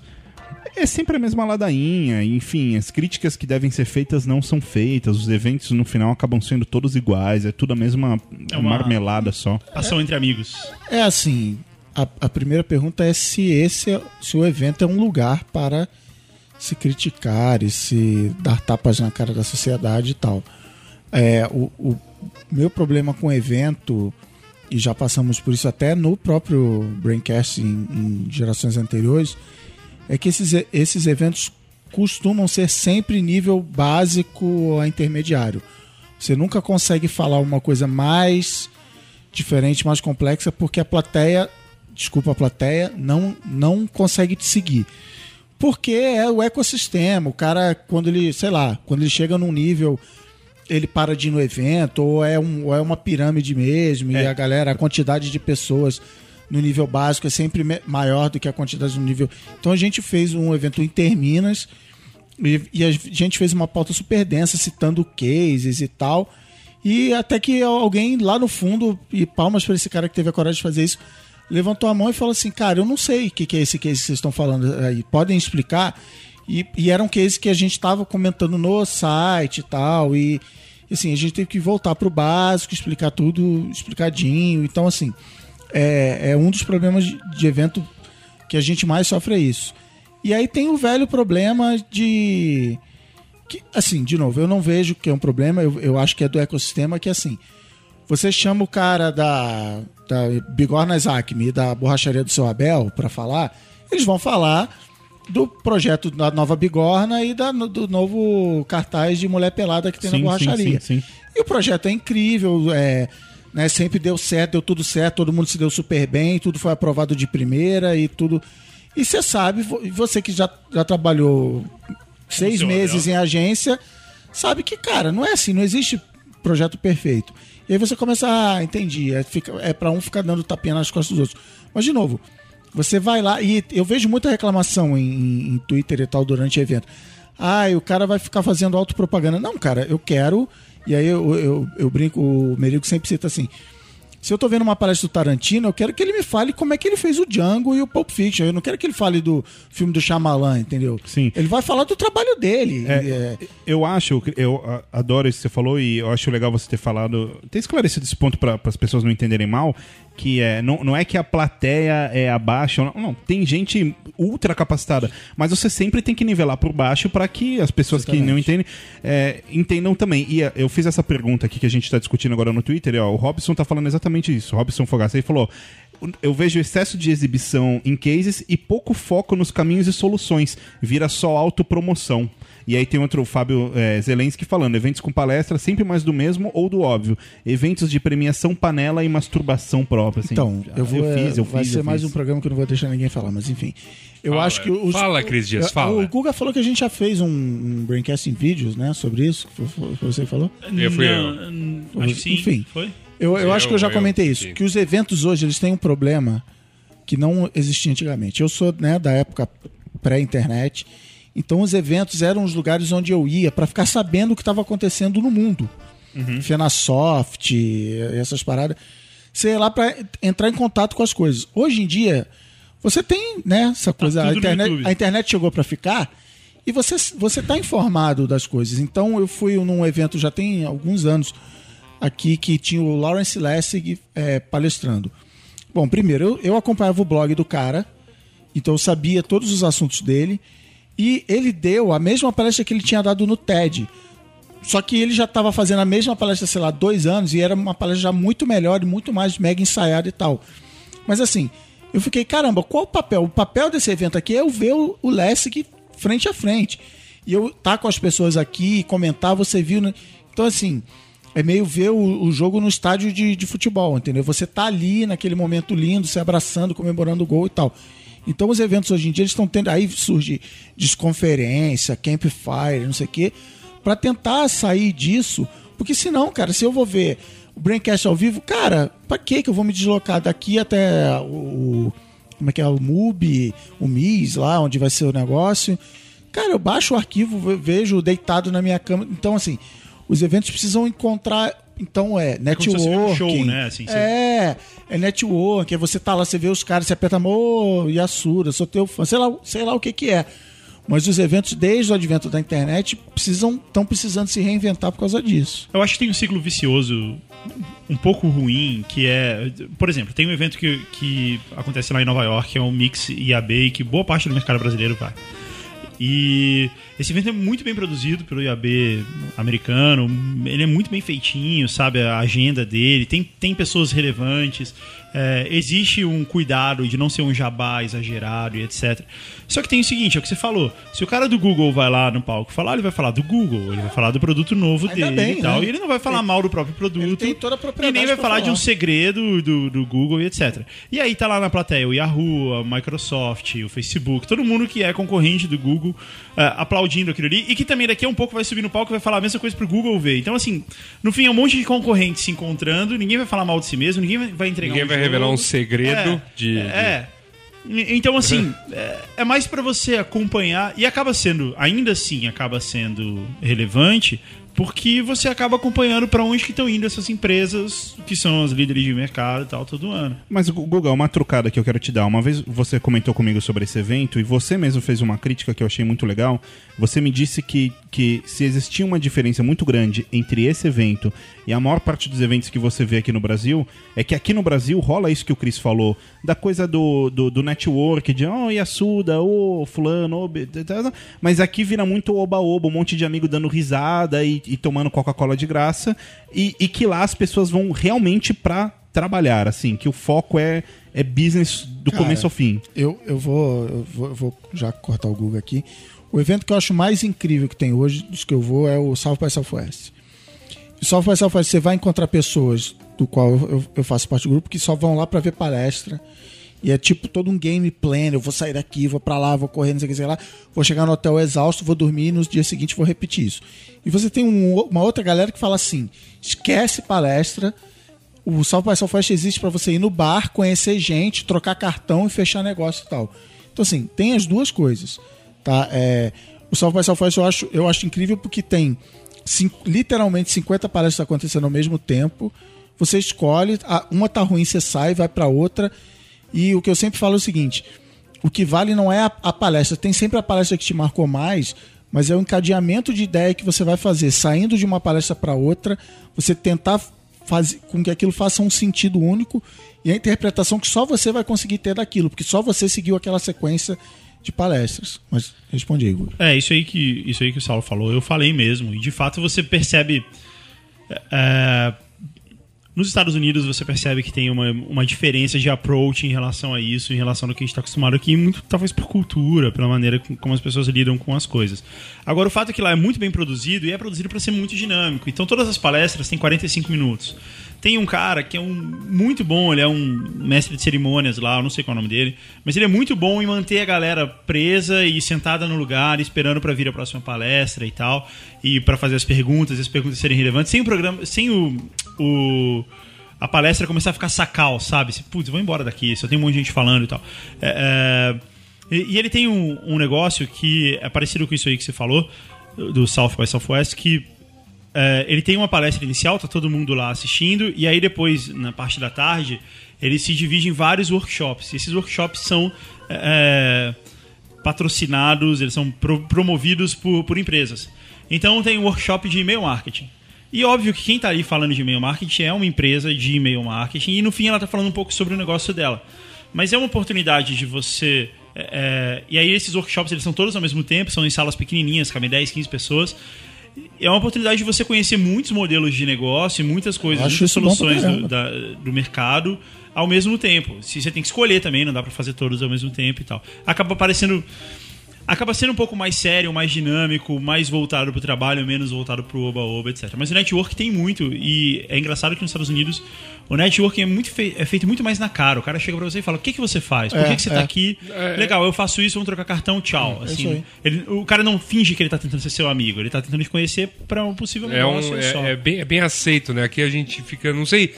é sempre a mesma ladainha, enfim, as críticas que devem ser feitas não são feitas, os eventos no final acabam sendo todos iguais, é tudo a mesma É uma- marmelada só. ação entre amigos. É assim, a, a primeira pergunta é se esse é- se o evento é um lugar para se criticar e se dar tapas na cara da sociedade e tal. É, o, o meu problema com o evento, e já passamos por isso até no próprio Braincast em, em gerações anteriores, é que esses, e- esses eventos costumam ser sempre nível básico a intermediário. Você nunca consegue falar uma coisa mais diferente, mais complexa, porque a plateia, desculpa a plateia, não, não consegue te seguir. Porque é o ecossistema. O cara, quando ele, sei lá, quando ele chega num nível, ele para de ir no evento, ou é, um, ou é uma pirâmide mesmo, e É. a galera, a quantidade de pessoas no nível básico é sempre maior do que a quantidade no nível. Então a gente fez um evento em Terminas e, e a gente fez uma pauta super densa citando cases e tal. E até que alguém lá no fundo, e palmas para esse cara que teve a coragem de fazer isso, levantou a mão e falou assim: Cara, eu não sei o que, que é esse case que vocês estão falando aí, podem explicar? E, e era um case que a gente estava comentando no site e tal. E assim, a gente teve que voltar pro básico, explicar tudo explicadinho. Então, assim, é, é um dos problemas de, de evento que a gente mais sofre é isso. E aí tem o velho problema de. Que, assim, de novo, eu não vejo que é um problema, eu, eu acho que é do ecossistema, que assim, você chama o cara da, da Bigornas Acme e da borracharia do seu Abel para falar, eles vão falar do projeto da nova Bigorna e da, do novo cartaz de mulher pelada que tem na Sim, sim, borracharia. sim, sim. E o projeto é incrível, é, né, sempre deu certo, deu tudo certo, todo mundo se deu super bem, tudo foi aprovado de primeira e tudo. E você sabe, vo- você que já, já trabalhou seis meses em agência, sabe que, cara, não é assim, não existe projeto perfeito. E aí você começa, ah, entendi, é, fica, é para um ficar dando tapinha nas costas dos outros. Mas, de novo, você vai lá, e eu vejo muita reclamação em, em- em Twitter e tal durante o evento. Ah, e o cara vai ficar fazendo autopropaganda. Não, cara, eu quero. E aí eu, eu, eu brinco, o Merigo sempre cita assim: Se eu tô vendo uma palestra do Tarantino, eu quero que ele me fale como é que ele fez o Django e o Pulp Fiction. Eu não quero que ele fale do filme do Shyamalan, entendeu? Sim. Ele vai falar do trabalho dele. É, É, Eu acho, eu adoro isso que você falou e eu acho legal você ter falado, ter esclarecido esse ponto para as pessoas não entenderem mal, que é não, não é que a plateia é abaixo, não, não, tem gente ultra capacitada, mas você sempre tem que nivelar por baixo para que as pessoas que não entendem é, entendam também. E é, eu fiz essa pergunta aqui que a gente está discutindo agora no Twitter, e, ó, o Robson tá falando exatamente isso. O Robson Fogaça ele falou: eu vejo excesso de exibição em cases e pouco foco nos caminhos e soluções. Vira só autopromoção. E aí tem outro, o Fábio é, Zelensky falando, eventos com palestra sempre mais do mesmo ou do óbvio. Eventos de premiação, panela e masturbação própria. assim. Então, eu vou. Eu fiz, eu vai fiz, ser eu mais fiz. um programa que eu não vou deixar ninguém falar, mas enfim. Eu Fala, acho que os, fala, Cris Dias, o- fala. O Guga falou que a gente já fez um, um Braincast em vídeos, né? Sobre isso. que você que falou? Eu fui eu. Não, Acho que sim. Enfim. Foi? Eu, eu Eu, acho que eu já eu, comentei isso. sim. Que os eventos hoje eles têm um problema que não existia antigamente. Eu sou né, da época pré-internet. Então os eventos eram os lugares onde eu ia para ficar sabendo o que estava acontecendo no mundo. Fenasoft, essas paradas. Ia lá para entrar em contato com as coisas. Hoje em dia, você tem né, essa coisa. a, tudo no internet, a internet chegou para ficar e você você está informado das coisas. Então eu fui num evento já tem alguns anos aqui que tinha o Lawrence Lessig é, palestrando. Bom, primeiro, eu, eu acompanhava o blog do cara, então eu sabia todos os assuntos dele, e ele deu a mesma palestra que ele tinha dado no TED. Só que ele já estava fazendo a mesma palestra, sei lá, dois anos, e era uma palestra já muito melhor e muito mais mega ensaiada e tal. Mas assim, eu fiquei, caramba, qual o papel? O papel desse evento aqui é eu ver o, Lessig frente a frente. E eu tá com as pessoas aqui, comentar, você viu. Né? Então, assim, é meio ver o, o jogo no estádio de, de futebol, entendeu? Você tá ali naquele momento lindo, se abraçando, comemorando o gol e tal. Então os eventos hoje em dia estão tendo. Aí surge desconferência, campfire, não sei o quê, para tentar sair disso. Porque senão, cara, se eu vou ver o Braincast ao vivo, cara, pra que que eu vou me deslocar daqui até o. Como é que é? O MUBI, o MIS, lá onde vai ser o negócio. Cara, eu baixo o arquivo, ve- vejo deitado na minha cama. Então, assim, os eventos precisam encontrar. Então é se fosse um show, né? Assim, é, é network. Aí você tá lá, você vê os caras, você aperta, ô, Yasura, sou teu fã, sei lá, sei lá o que que é. Mas os eventos, desde o advento da internet, precisam estão precisando se reinventar por causa disso. Eu acho que tem um ciclo vicioso um pouco ruim, que é. Por exemplo, tem um evento que, que acontece lá em Nova York, que é um Mix IAB, que boa parte do mercado brasileiro vai. E esse evento é muito bem produzido pelo IAB americano, ele é muito bem feitinho, sabe? A agenda dele, tem, tem pessoas relevantes, é, existe um cuidado de não ser um jabá exagerado e etc. Só que tem o seguinte, é o que você falou: se o cara do Google vai lá no palco falar, ele vai falar do Google, ele vai falar do produto novo Ainda dele bem, e tal, né? e ele não vai falar mal do próprio produto. ele tem toda a propriedade E nem vai pra falar, de um falar. segredo do, do Google e etc. E aí tá lá na plateia o Yahoo, a Microsoft, o Facebook, todo mundo que é concorrente do Google eh, aplaudindo aquilo ali e que também daqui a um pouco vai subir no palco e vai falar a mesma coisa pro Google ver. Então, assim, no fim é um monte de concorrentes se encontrando, ninguém vai falar mal de si mesmo, ninguém vai- entregar Ninguém um vai. Revelar um segredo É, de, É. Então, assim, é, é mais pra você acompanhar e acaba sendo, ainda assim, acaba sendo relevante porque você acaba acompanhando pra onde que estão indo essas empresas que são as líderes de mercado e tal todo ano. Mas, Guga, uma trucada que eu quero te dar. Uma vez você comentou comigo sobre esse evento e você mesmo fez uma crítica que eu achei muito legal. Você me disse que, que se existia uma diferença muito grande entre esse evento e a maior parte dos eventos que você vê aqui no Brasil, é que aqui no Brasil rola isso que o Chris falou, da coisa do, do, do network, de oh, Yasuda, ô fulano, tá, tá, tá. Mas aqui vira muito oba-oba, um monte de amigo dando risada e, e tomando Coca-Cola de graça. E, e que lá as pessoas vão realmente pra trabalhar, assim, que o foco é, é business do Cara, começo ao fim. Eu, eu, vou, eu vou eu vou já cortar o Google aqui. O evento que eu acho mais incrível que tem hoje, dos que eu vou, é o South by Southwest. O South by Southwest você vai encontrar pessoas do qual eu, eu faço parte do grupo que só vão lá para ver palestra. E é tipo todo um game plan. Eu vou sair daqui, vou para lá, vou correr, não sei o que, sei lá. Vou chegar no hotel exausto, vou dormir e no dia seguinte vou repetir isso. E você tem um- uma outra galera que fala assim: esquece palestra, o South by Southwest existe para você ir no bar, conhecer gente, trocar cartão e fechar negócio e tal. Então, assim, tem as duas coisas. Tá? É, o South by Southwest eu acho, eu acho incrível porque tem cin- literalmente 50 palestras acontecendo ao mesmo tempo. você escolhe, uma tá ruim, você sai, vai para outra. E o que eu sempre falo é o seguinte: o que vale não é a, a palestra, tem sempre a palestra que te marcou mais, mas é o encadeamento de ideia que você vai fazer, saindo de uma palestra para outra, você tentar fazer com que aquilo faça um sentido único e a interpretação que só você vai conseguir ter daquilo, porque só você seguiu aquela sequência de palestras. Mas responde aí, Igor. É, isso aí que, isso aí que o Saulo falou, eu falei mesmo. E de fato você percebe. é, nos Estados Unidos você percebe que tem uma, uma diferença de approach em relação a isso, em relação ao que a gente está acostumado aqui, muito talvez por cultura, pela maneira com- como as pessoas lidam com as coisas. Agora, o fato é que lá é muito bem produzido e é produzido para ser muito dinâmico. Então, todas as palestras têm 45 minutos. Tem um cara que é um muito bom, ele é um mestre de cerimônias lá, eu não sei qual é o nome dele, mas ele é muito bom em manter a galera presa e sentada no lugar, esperando para vir a próxima palestra e tal, e para fazer as perguntas, e as perguntas serem relevantes, sem o programa, sem o, o a palestra começar a ficar sacal, sabe? Se, Putz, vou embora daqui, só tem um monte de gente falando e tal. É, é, e ele tem um, um negócio que é parecido com isso aí que você falou, do South by Southwest, que é, ele tem uma palestra inicial, tá todo mundo lá assistindo, e aí depois, na parte da tarde, ele se divide em vários workshops. E esses workshops são é, patrocinados, eles são pro- promovidos por, por empresas. Então tem um workshop de e-mail marketing. E óbvio que quem está ali falando de e-mail marketing é uma empresa de e-mail marketing, e no fim ela está falando um pouco sobre o negócio dela. Mas é uma oportunidade de você. é, e aí esses workshops eles são todos ao mesmo tempo, são em salas pequenininhas, cabem 10, 15 pessoas. É uma oportunidade de você conhecer muitos modelos de negócio e muitas coisas, muitas soluções do, da- do mercado ao mesmo tempo. Se você tem que escolher também, não dá pra fazer todos ao mesmo tempo e tal. Acaba parecendo acaba sendo um pouco mais sério, mais dinâmico, mais voltado pro trabalho, menos voltado pro oba-oba, etc. Mas o network tem muito e é engraçado que nos Estados Unidos o networking é, muito fei- é feito muito mais na cara. O cara chega pra você e fala: "O que que você faz? Por É, que, que você é. tá aqui? Legal, eu faço isso, vamos trocar cartão, tchau." É isso Assim, ele- o cara não finge que ele tá tentando ser seu amigo, ele tá tentando te conhecer pra um possível É, um, negócio só. é, é bem, é bem aceito, né? Aqui a gente fica, não sei.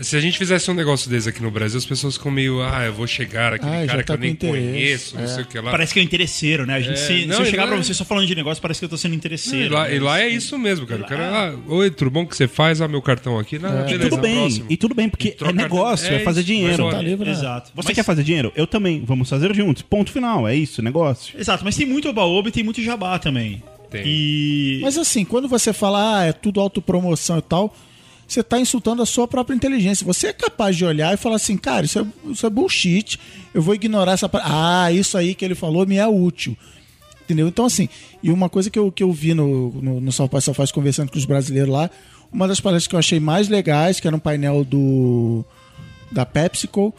Se a gente fizesse um negócio desse aqui no Brasil, as pessoas ficam meio, ah, eu vou chegar, aquele Ah, cara que tá eu nem interesse. conheço, não É. sei o que lá. Parece que é interesseiro, né? A gente, É, se, não, se eu e chegar lá pra é- você só falando de negócio, parece que eu tô sendo interesseiro. E lá, né? e lá é isso mesmo, cara. O cara, ah, oi, tudo bom que você faz? Ah, meu cartão aqui. Não, E beleza, tudo bem, próximo. e tudo bem, porque é negócio, é, é fazer isso, dinheiro. mas Tá livre, né? Exato. Você Mas- quer fazer dinheiro? Eu também. Vamos fazer juntos. Ponto final. É isso, negócio. Exato, mas tem muito oba-oba e tem muito jabá também. Tem. E. Mas assim, quando você fala, ah, é tudo autopromoção e tal, você está insultando a sua própria inteligência. Você é capaz de olhar e falar assim, cara, isso é, isso é bullshit, eu vou ignorar essa. Ah, isso aí que ele falou me é útil. Entendeu? Então, assim, e uma coisa que eu, que eu vi no, no, no South by Southwest conversando com os brasileiros lá, uma das palestras que eu achei mais legais, que era um painel do da PepsiCo,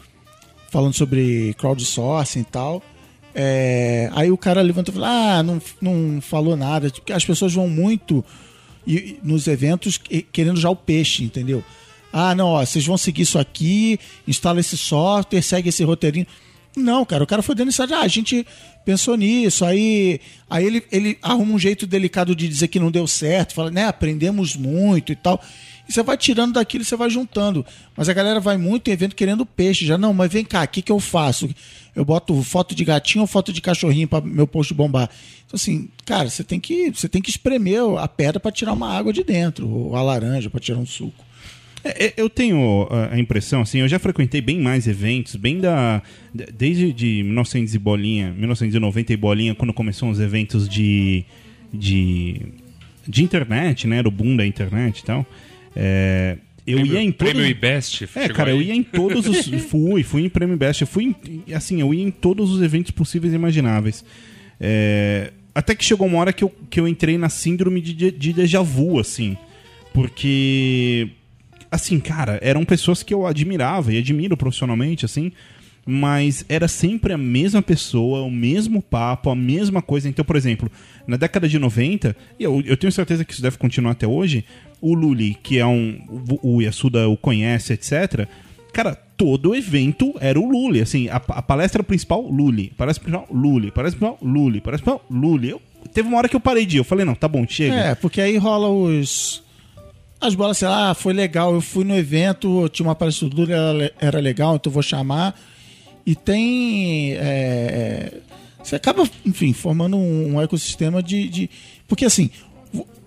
falando sobre crowdsourcing e tal. É, aí o cara levantou e falou: Ah, não, não falou nada. Porque as pessoas vão muito e- nos eventos que- querendo já o peixe, entendeu? Ah, não, ó, vocês vão seguir isso aqui, instala esse software, segue esse roteirinho. Não, cara, o cara foi dando isso, ah, a gente pensou nisso, aí, aí ele, ele arruma um jeito delicado de dizer que não deu certo, fala, né, aprendemos muito e tal. E você vai tirando daquilo e você vai juntando. Mas a galera vai muito em evento querendo peixe. Já, não, mas vem cá, o que, que eu faço? Eu boto foto de gatinho ou foto de cachorrinho para meu post bombar. Então, assim, cara, você tem que, você tem que espremer a pedra para tirar uma água de dentro, ou a laranja para tirar um suco. É, é, eu tenho a, a impressão, assim, eu já frequentei bem mais eventos, bem da. de- Desde de 1900 e bolinha, 1990 e bolinha, quando começou os eventos de. de. de internet, né? Era o boom da internet e tal. É, eu Prêmio- ia em todos. Prêmio IBEST. É, cara, eu aí? ia em todos os. fui, fui em Prêmio Best. Eu fui em, assim, eu ia em todos os eventos possíveis e imagináveis. É, até que chegou uma hora que eu, que eu entrei na síndrome de, de, de déjà vu, assim. Porque. Assim, cara, eram pessoas que eu admirava e admiro profissionalmente, assim. Mas era sempre a mesma pessoa, o mesmo papo, a mesma coisa. Então, por exemplo, na década de 90, e eu, eu tenho certeza que isso deve continuar até hoje, o Luli, que é um. O, Yasuda o conhece, etc. Cara, todo evento era o Luli. Assim, a, a palestra principal, Luli. Palestra principal, Luli. Palestra principal, Luli. Palestra principal, Luli. Eu, teve uma hora que eu parei de ir. Eu falei, não, tá bom, chega. É, porque aí rola os. As bolas, sei lá, ah, foi legal, eu fui no evento, tinha uma palestra do Lula, era, legal, então vou chamar. E tem. é, você acaba, enfim, formando um, um ecossistema de, de. Porque assim,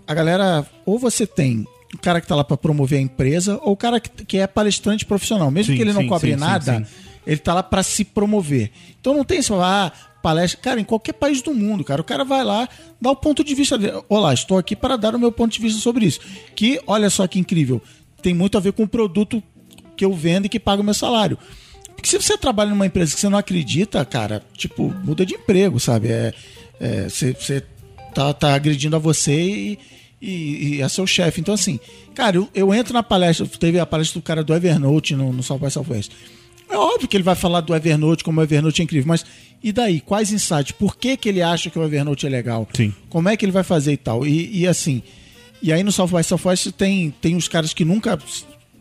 a galera, ou você tem o cara que tá lá para promover a empresa ou o cara que, que é palestrante profissional. Mesmo Sim, que ele não sim, cobre sim, nada, ele tá lá para se promover. Então não tem esse ah, palestra. Cara, em qualquer país do mundo, cara, o cara vai lá, dá o ponto de vista dele. Olá, estou aqui para dar o meu ponto de vista sobre isso. Que, olha só que incrível, tem muito a ver com o produto que eu vendo e que paga o meu salário. Porque se você trabalha numa empresa que você não acredita, cara, tipo, muda de emprego, sabe? É, é, você, você tá, tá agredindo a você e, e, e a seu chefe. Então, assim, cara, eu, eu entro na palestra, teve a palestra do cara do Evernote no, no South by Southwest. É óbvio que ele vai falar do Evernote, como o Evernote é incrível, mas e daí? Quais insights? Por que, que ele acha que o Evernote é legal? Sim. Como é que ele vai fazer e tal? E, e assim, e aí no South by Southwest tem, tem os caras que nunca,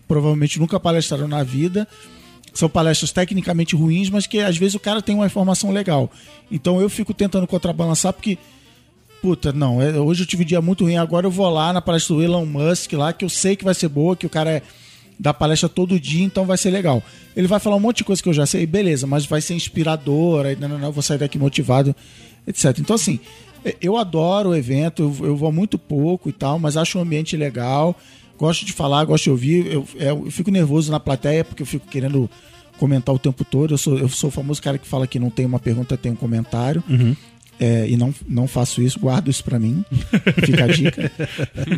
provavelmente nunca palestraram na vida, são palestras tecnicamente ruins, mas que às vezes o cara tem uma informação legal. Então eu fico tentando contrabalançar porque puta, não, é- hoje eu tive um dia muito ruim, agora eu vou lá na palestra do Elon Musk lá, que eu sei que vai ser boa, que o cara é dá palestra todo dia, então vai ser legal. Ele vai falar um monte de coisa que eu já sei, beleza, mas vai ser inspiradora, não, não, não, eu vou sair daqui motivado, etc. Então, assim, eu adoro o evento, eu, vou muito pouco e tal, mas acho o ambiente legal, gosto de falar, gosto de ouvir, eu, é, eu fico nervoso na plateia, porque eu fico querendo comentar o tempo todo, eu sou, eu sou o famoso cara que fala que não tem uma pergunta, tem um comentário. É, e não, não faço isso, guardo isso pra mim. Fica a dica.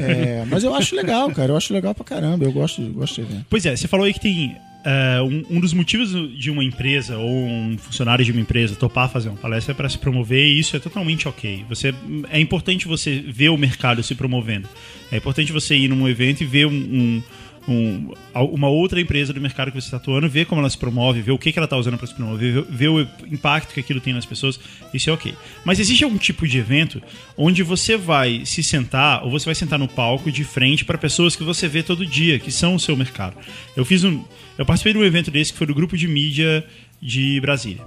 É, mas eu acho legal, cara. Eu acho legal pra caramba. Eu gosto, gosto de evento. Pois é, você falou aí que tem é, um, um dos motivos de uma empresa ou um funcionário de uma empresa topar fazer uma palestra é para se promover e isso é totalmente ok. Você, é importante você ver o mercado se promovendo. É importante você ir num evento e ver um, um- um- uma outra empresa do mercado que você está atuando, ver como ela se promove, ver o que, que ela está usando para se promover, ver, o impacto que aquilo tem nas pessoas. Isso é ok. Mas existe algum tipo de evento onde você vai se sentar ou você vai sentar no palco de frente para pessoas que você vê todo dia, que são o seu mercado. Eu fiz um, eu participei de um evento desse que foi do grupo de mídia de Brasília.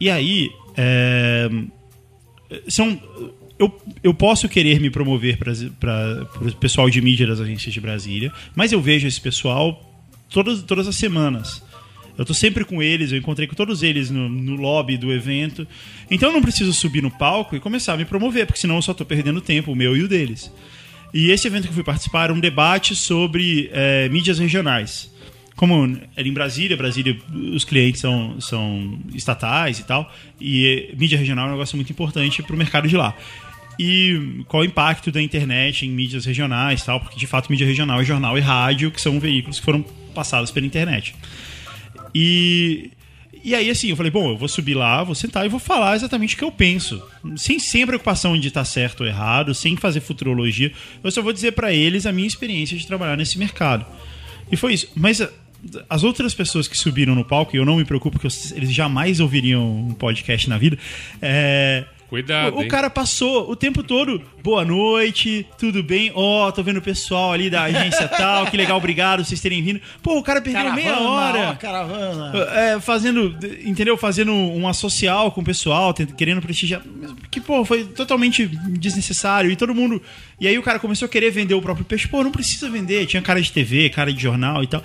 E aí, é, são eu, eu posso querer me promover para o pessoal de mídia das agências de Brasília, mas eu vejo esse pessoal todas, todas as semanas. Eu tô sempre com eles, eu encontrei com todos eles no, no lobby do evento. Então eu não preciso subir no palco e começar a me promover, porque senão eu só tô perdendo tempo, o meu e o deles. E esse evento que eu fui participar era um debate sobre eh, mídias regionais. Como era em Brasília, Brasília, os clientes são, são estatais e tal, e mídia regional é um negócio muito importante para o mercado de lá. E qual o impacto da internet em mídias regionais tal, porque de fato mídia regional é jornal e rádio, que são veículos que foram passados pela internet. E, e aí, assim, eu falei, bom, eu vou subir lá, vou sentar e vou falar exatamente o que eu penso. Sem, sem preocupação de estar certo ou errado, sem fazer futurologia. Eu só vou dizer para eles a minha experiência de trabalhar nesse mercado. E foi isso. Mas a- as outras pessoas que subiram no palco, e eu não me preocupo, porque eles jamais ouviriam um podcast na vida, é. Cuidado, O, o cara passou o tempo todo, boa noite, tudo bem? Ó, tô vendo o pessoal ali da agência tal, que legal, obrigado vocês terem vindo. Pô, o cara perdeu meia hora. ó, caravana. É, fazendo, entendeu? Fazendo uma social com o pessoal, querendo prestigiar. Que, pô, foi totalmente desnecessário. E todo mundo. E aí o cara começou a querer vender o próprio peixe. Pô, não precisa vender. Tinha cara de TV, cara de jornal e tal.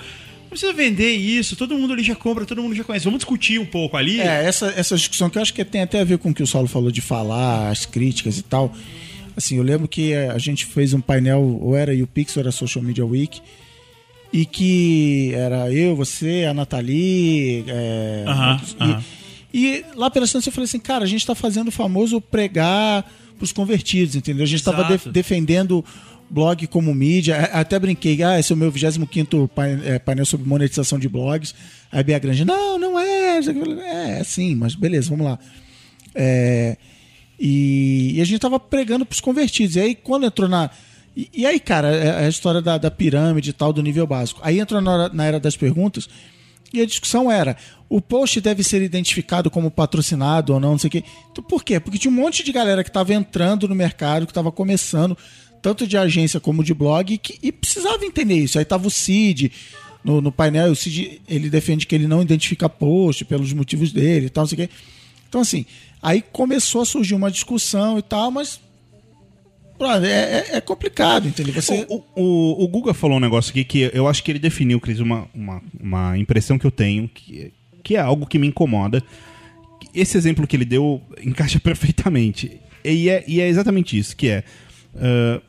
Não precisa vender isso. Todo mundo ali já compra, todo mundo já conhece. Vamos discutir um pouco ali. É, essa, essa discussão que eu acho que tem até a ver com o que o Saulo falou de falar, as críticas e tal. Assim, eu lembro que eh, a gente fez um painel, ou era o Pix, ou era Social Media Week, e que era eu, você, a Nathalie. é, Aham, outros- e- aham. E, lá pela estância eu falei assim, cara, a gente tá fazendo o famoso pregar pros convertidos, entendeu? A gente tava Exato. def- defendendo blog como mídia. A- Até brinquei, ah, esse é o meu 25 pain- eh, painel sobre monetização de blogs. Aí Bia Grande, não, não é. É, é sim, mas beleza, vamos lá. É, e, e a gente tava pregando pros convertidos. E aí, quando entrou na. E, e aí, cara, é a história da, da pirâmide e tal, do nível básico. Aí entrou na, na era das perguntas. E a discussão era: o post deve ser identificado como patrocinado ou não, não sei o quê. Então, por quê? Porque tinha um monte de galera que estava entrando no mercado, que estava começando, tanto de agência como de blog, que, e precisava entender isso. Aí tava o Cid no, no painel, o Cid ele defende que ele não identifica post pelos motivos dele e tal, não sei o quê. Então, assim, aí começou a surgir uma discussão e tal, mas. é, é- é complicado, entendeu? Você. O, o, o Guga falou um negócio aqui que eu acho que ele definiu, Cris, uma, uma, uma impressão que eu tenho, que, que é algo que me incomoda. Esse exemplo que ele deu encaixa perfeitamente. E é, e é exatamente isso, que é... ah,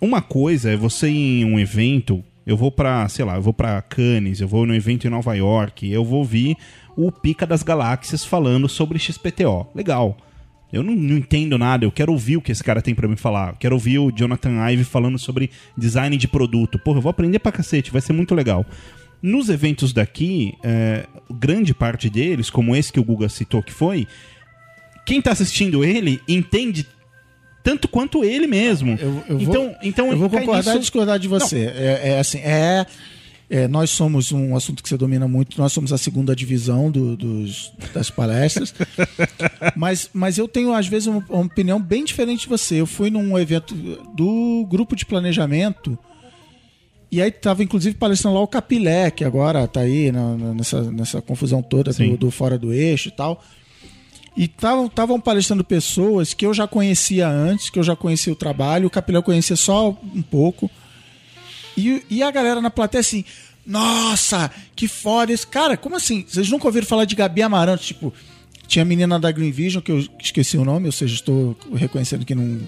uma coisa é você ir em um evento, eu vou pra, sei lá, eu vou pra Cannes, eu vou num evento em Nova York, eu vou ouvir o Pica das Galáxias falando sobre XPTO. Legal. Eu não, não entendo nada, eu quero ouvir o que esse cara tem pra me falar. Quero ouvir o Jonathan Ive falando sobre design de produto. Porra, eu vou aprender pra cacete, vai ser muito legal. Nos eventos daqui, é, grande parte deles, como esse que o Guga citou que foi, quem tá assistindo ele entende tanto quanto ele mesmo. Eu, eu então, vou, então eu vou concordar nisso- e discordar de você. É, é assim, é, é, Nós somos um assunto que você domina muito, nós somos a segunda divisão do- dos, das palestras. mas, mas eu tenho, às vezes, uma, uma opinião bem diferente de você. Eu fui num evento do grupo de planejamento. E aí tava, inclusive, palestrando lá o Capilé, que agora tá aí na- nessa, nessa confusão toda do, do fora do eixo e tal. E estavam palestrando pessoas que eu já conhecia antes, que eu já conhecia o trabalho, o Capilé eu conhecia só um pouco. E, e a galera na plateia assim, nossa, que foda esse. Cara, como assim? Vocês nunca ouviram falar de Gabi Amaranto? Tipo, tinha a menina da Green Vision, que eu esqueci o nome, ou seja, estou reconhecendo que não,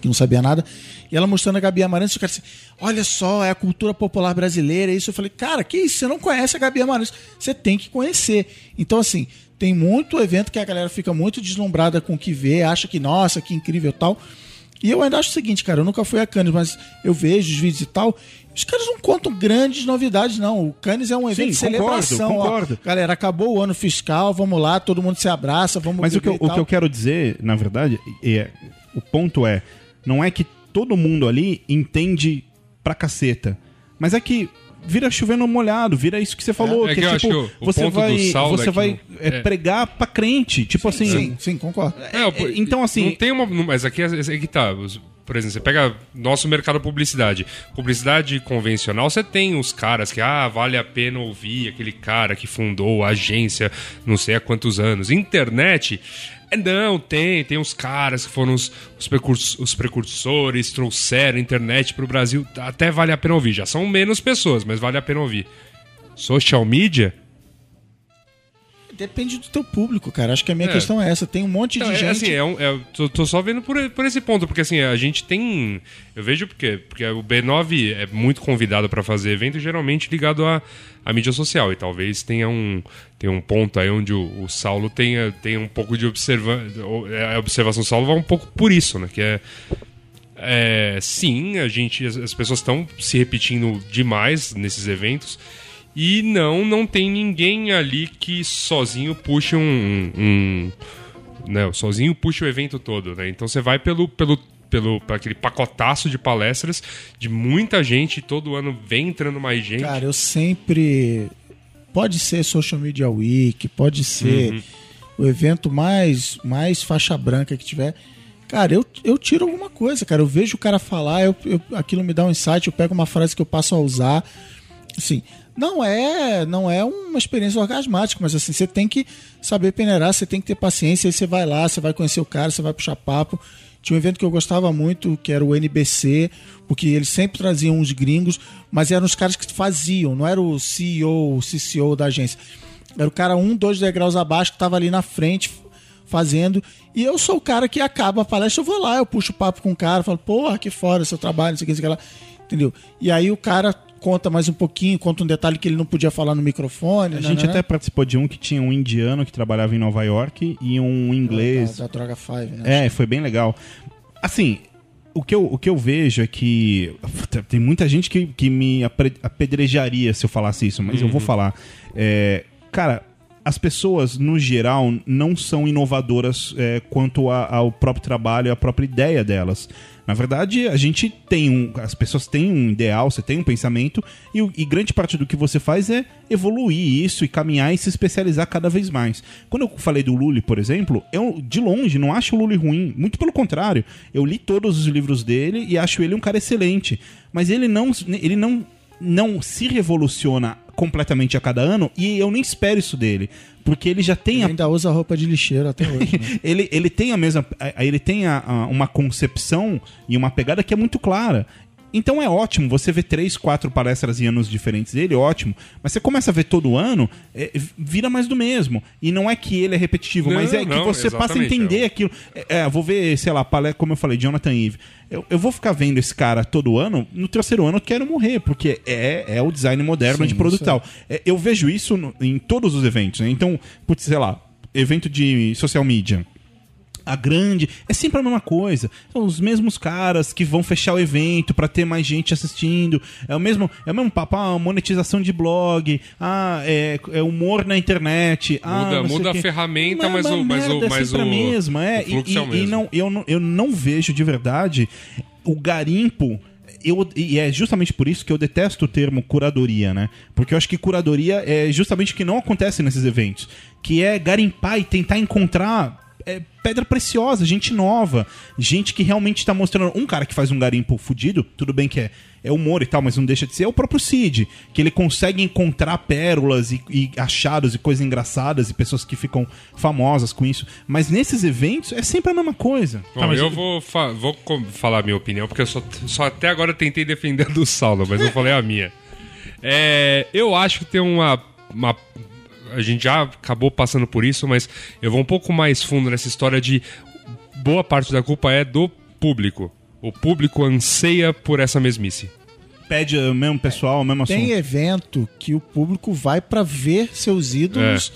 que não sabia nada. E ela mostrando a Gabi Amarantos, e o cara assim, olha só, é a cultura popular brasileira, isso. Eu falei, cara, que isso? Você não conhece a Gabi Amarantos? Você tem que conhecer. Então, assim, tem muito evento que a galera fica muito deslumbrada com o que vê, acha que, nossa, que incrível tal. E eu ainda acho o seguinte, cara, eu nunca fui a Cannes, mas eu vejo os vídeos e tal. Os caras não contam grandes novidades, não. O Cannes é um evento de Sim, concordo, celebração. ó. concordo. Galera, acabou o ano fiscal, vamos lá, todo mundo se abraça, vamos Mas o que, eu, o que eu quero dizer, na verdade, é, o ponto é, não é que todo mundo ali entende pra caceta, mas é que vira chovendo molhado, vira isso que você falou, É que, que é tipo, que você vai, você é vai não- é, é. pregar pra crente, tipo assim, Sim, sim, concordo. É, então, assim- Não tem uma. Mas aqui é, é que tá. Por exemplo, você pega nosso mercado publicidade. Publicidade convencional, você tem os caras que, ah, vale a pena ouvir aquele cara que fundou a agência não sei há quantos anos. Internet. É, Não, tem, tem os caras que foram os, os, precurs- os precursores, trouxeram a internet pro Brasil. Até vale a pena ouvir. Já são menos pessoas, mas vale a pena ouvir. Social media? Depende do teu público, cara. Acho que a minha É. questão é essa. Tem um monte de é, gente. assim, é um, é, tô, tô só vendo por, por esse ponto, porque assim, a gente tem. Eu vejo porque, porque o B9 é muito convidado para fazer evento, geralmente ligado à, à mídia social. E talvez tenha um, tenha um ponto aí onde o, o Saulo tenha, tenha um pouco de observa, é, a observação do Saulo vai um pouco por isso, né? Que é. é, sim, a gente, as, as pessoas estão se repetindo demais nesses eventos. E não, não tem ninguém ali que sozinho puxe um, um, né, sozinho puxa o evento todo, né? Então você vai pelo pelo pelo pra aquele pacotaço de palestras de muita gente, todo ano vem entrando mais gente. Cara, eu sempre. Pode ser Social Media Week, pode ser Uhum. o evento mais, mais faixa branca que tiver. Cara, eu, eu tiro alguma coisa, cara. Eu vejo o cara falar, eu, eu- aquilo me dá um insight, eu pego uma frase que eu passo a usar. Assim, não é, não é uma experiência orgasmática, mas assim, você tem que saber peneirar, você tem que ter paciência, aí você vai lá, você vai conhecer o cara, você vai puxar papo. Tinha um evento que eu gostava muito, que era o NBC, porque eles sempre traziam uns gringos, mas eram os caras que faziam, não era o CEO, o CCO da agência. Era o cara um, dois degraus abaixo que estava ali na frente fazendo. E eu sou o cara que acaba a palestra, eu vou lá, eu puxo papo com o cara, falo, porra, que fora seu trabalho, não sei o que, não sei o que lá. Entendeu? E aí o cara conta mais um pouquinho, conta um detalhe que ele não podia falar no microfone. a né, gente né, até participou de um que tinha um indiano que trabalhava em Nova York e um inglês Da, da Droga 5, né? É, foi bem legal. Assim, o que eu, o que eu vejo é que. Tem muita gente que, que me apedrejaria se eu falasse isso, mas eu vou falar. É, cara, as pessoas, no geral, não são inovadoras é, quanto a- ao próprio trabalho e à própria ideia delas. Na verdade, a gente tem um. As pessoas têm um ideal, você tem um pensamento, e, e grande parte do que você faz é evoluir isso e caminhar e se especializar cada vez mais. Quando eu falei do Lully, por exemplo, eu de longe não acho o Lully ruim, muito pelo contrário. Eu li todos os livros dele e acho ele um cara excelente. Mas ele não, ele não, não se revoluciona completamente a cada ano e eu nem espero isso dele. Porque ele já tem Ele a ainda usa roupa de lixeiro até hoje. Né? ele, ele tem a mesma. Ele tem a- a- uma concepção e uma pegada que é muito clara. Então é ótimo, você vê três, quatro palestras em anos diferentes dele, ótimo. Mas você começa a ver todo ano, é, vira mais do mesmo. E não é que ele é repetitivo, Não, mas é que não, você passa a entender é. aquilo. É, é, vou ver, sei lá, palestra, como eu falei, Jonathan Ive. Eu, eu vou ficar vendo esse cara todo ano, no terceiro ano eu quero morrer, porque é, é o design moderno Sim, de produto tal. É, eu vejo isso no- em todos os eventos, né? Então, putz, sei lá, evento de social media. A grande, é sempre a mesma coisa. São os mesmos caras que vão fechar o evento pra ter mais gente assistindo. É o mesmo, é o mesmo papo, ah, monetização de blog, ah, é, é humor na internet. ah, Muda- sei muda a ferramenta, mas uma o- mas o- é mas o- mesma, é. o fluxo e, é o e- mesmo. e não, eu, não, eu não vejo de verdade o garimpo. Eu, e é justamente por isso que eu detesto o termo curadoria, né? Porque eu acho que curadoria é justamente o que não acontece nesses eventos. Que é garimpar e tentar encontrar é, pedra preciosa, gente nova, gente que realmente tá mostrando. Um cara que faz um garimpo fudido, tudo bem que é, é humor e tal, mas não deixa de ser, é o próprio Cid. Que ele consegue encontrar pérolas e, e achados e coisas engraçadas e pessoas que ficam famosas com isso. Mas nesses eventos é sempre a mesma coisa. Bom, Tá, mas eu eu- vou, fa- vou falar a minha opinião, porque eu só, só até agora tentei defender do Saulo, mas eu falei a minha. É, eu acho que tem uma, uma. A gente já acabou passando por isso, mas eu vou um pouco mais fundo nessa história de. Boa parte da culpa é do público. O público anseia por essa mesmice. Pede o mesmo pessoal, o mesmo Tem assunto. evento que o público vai pra ver seus ídolos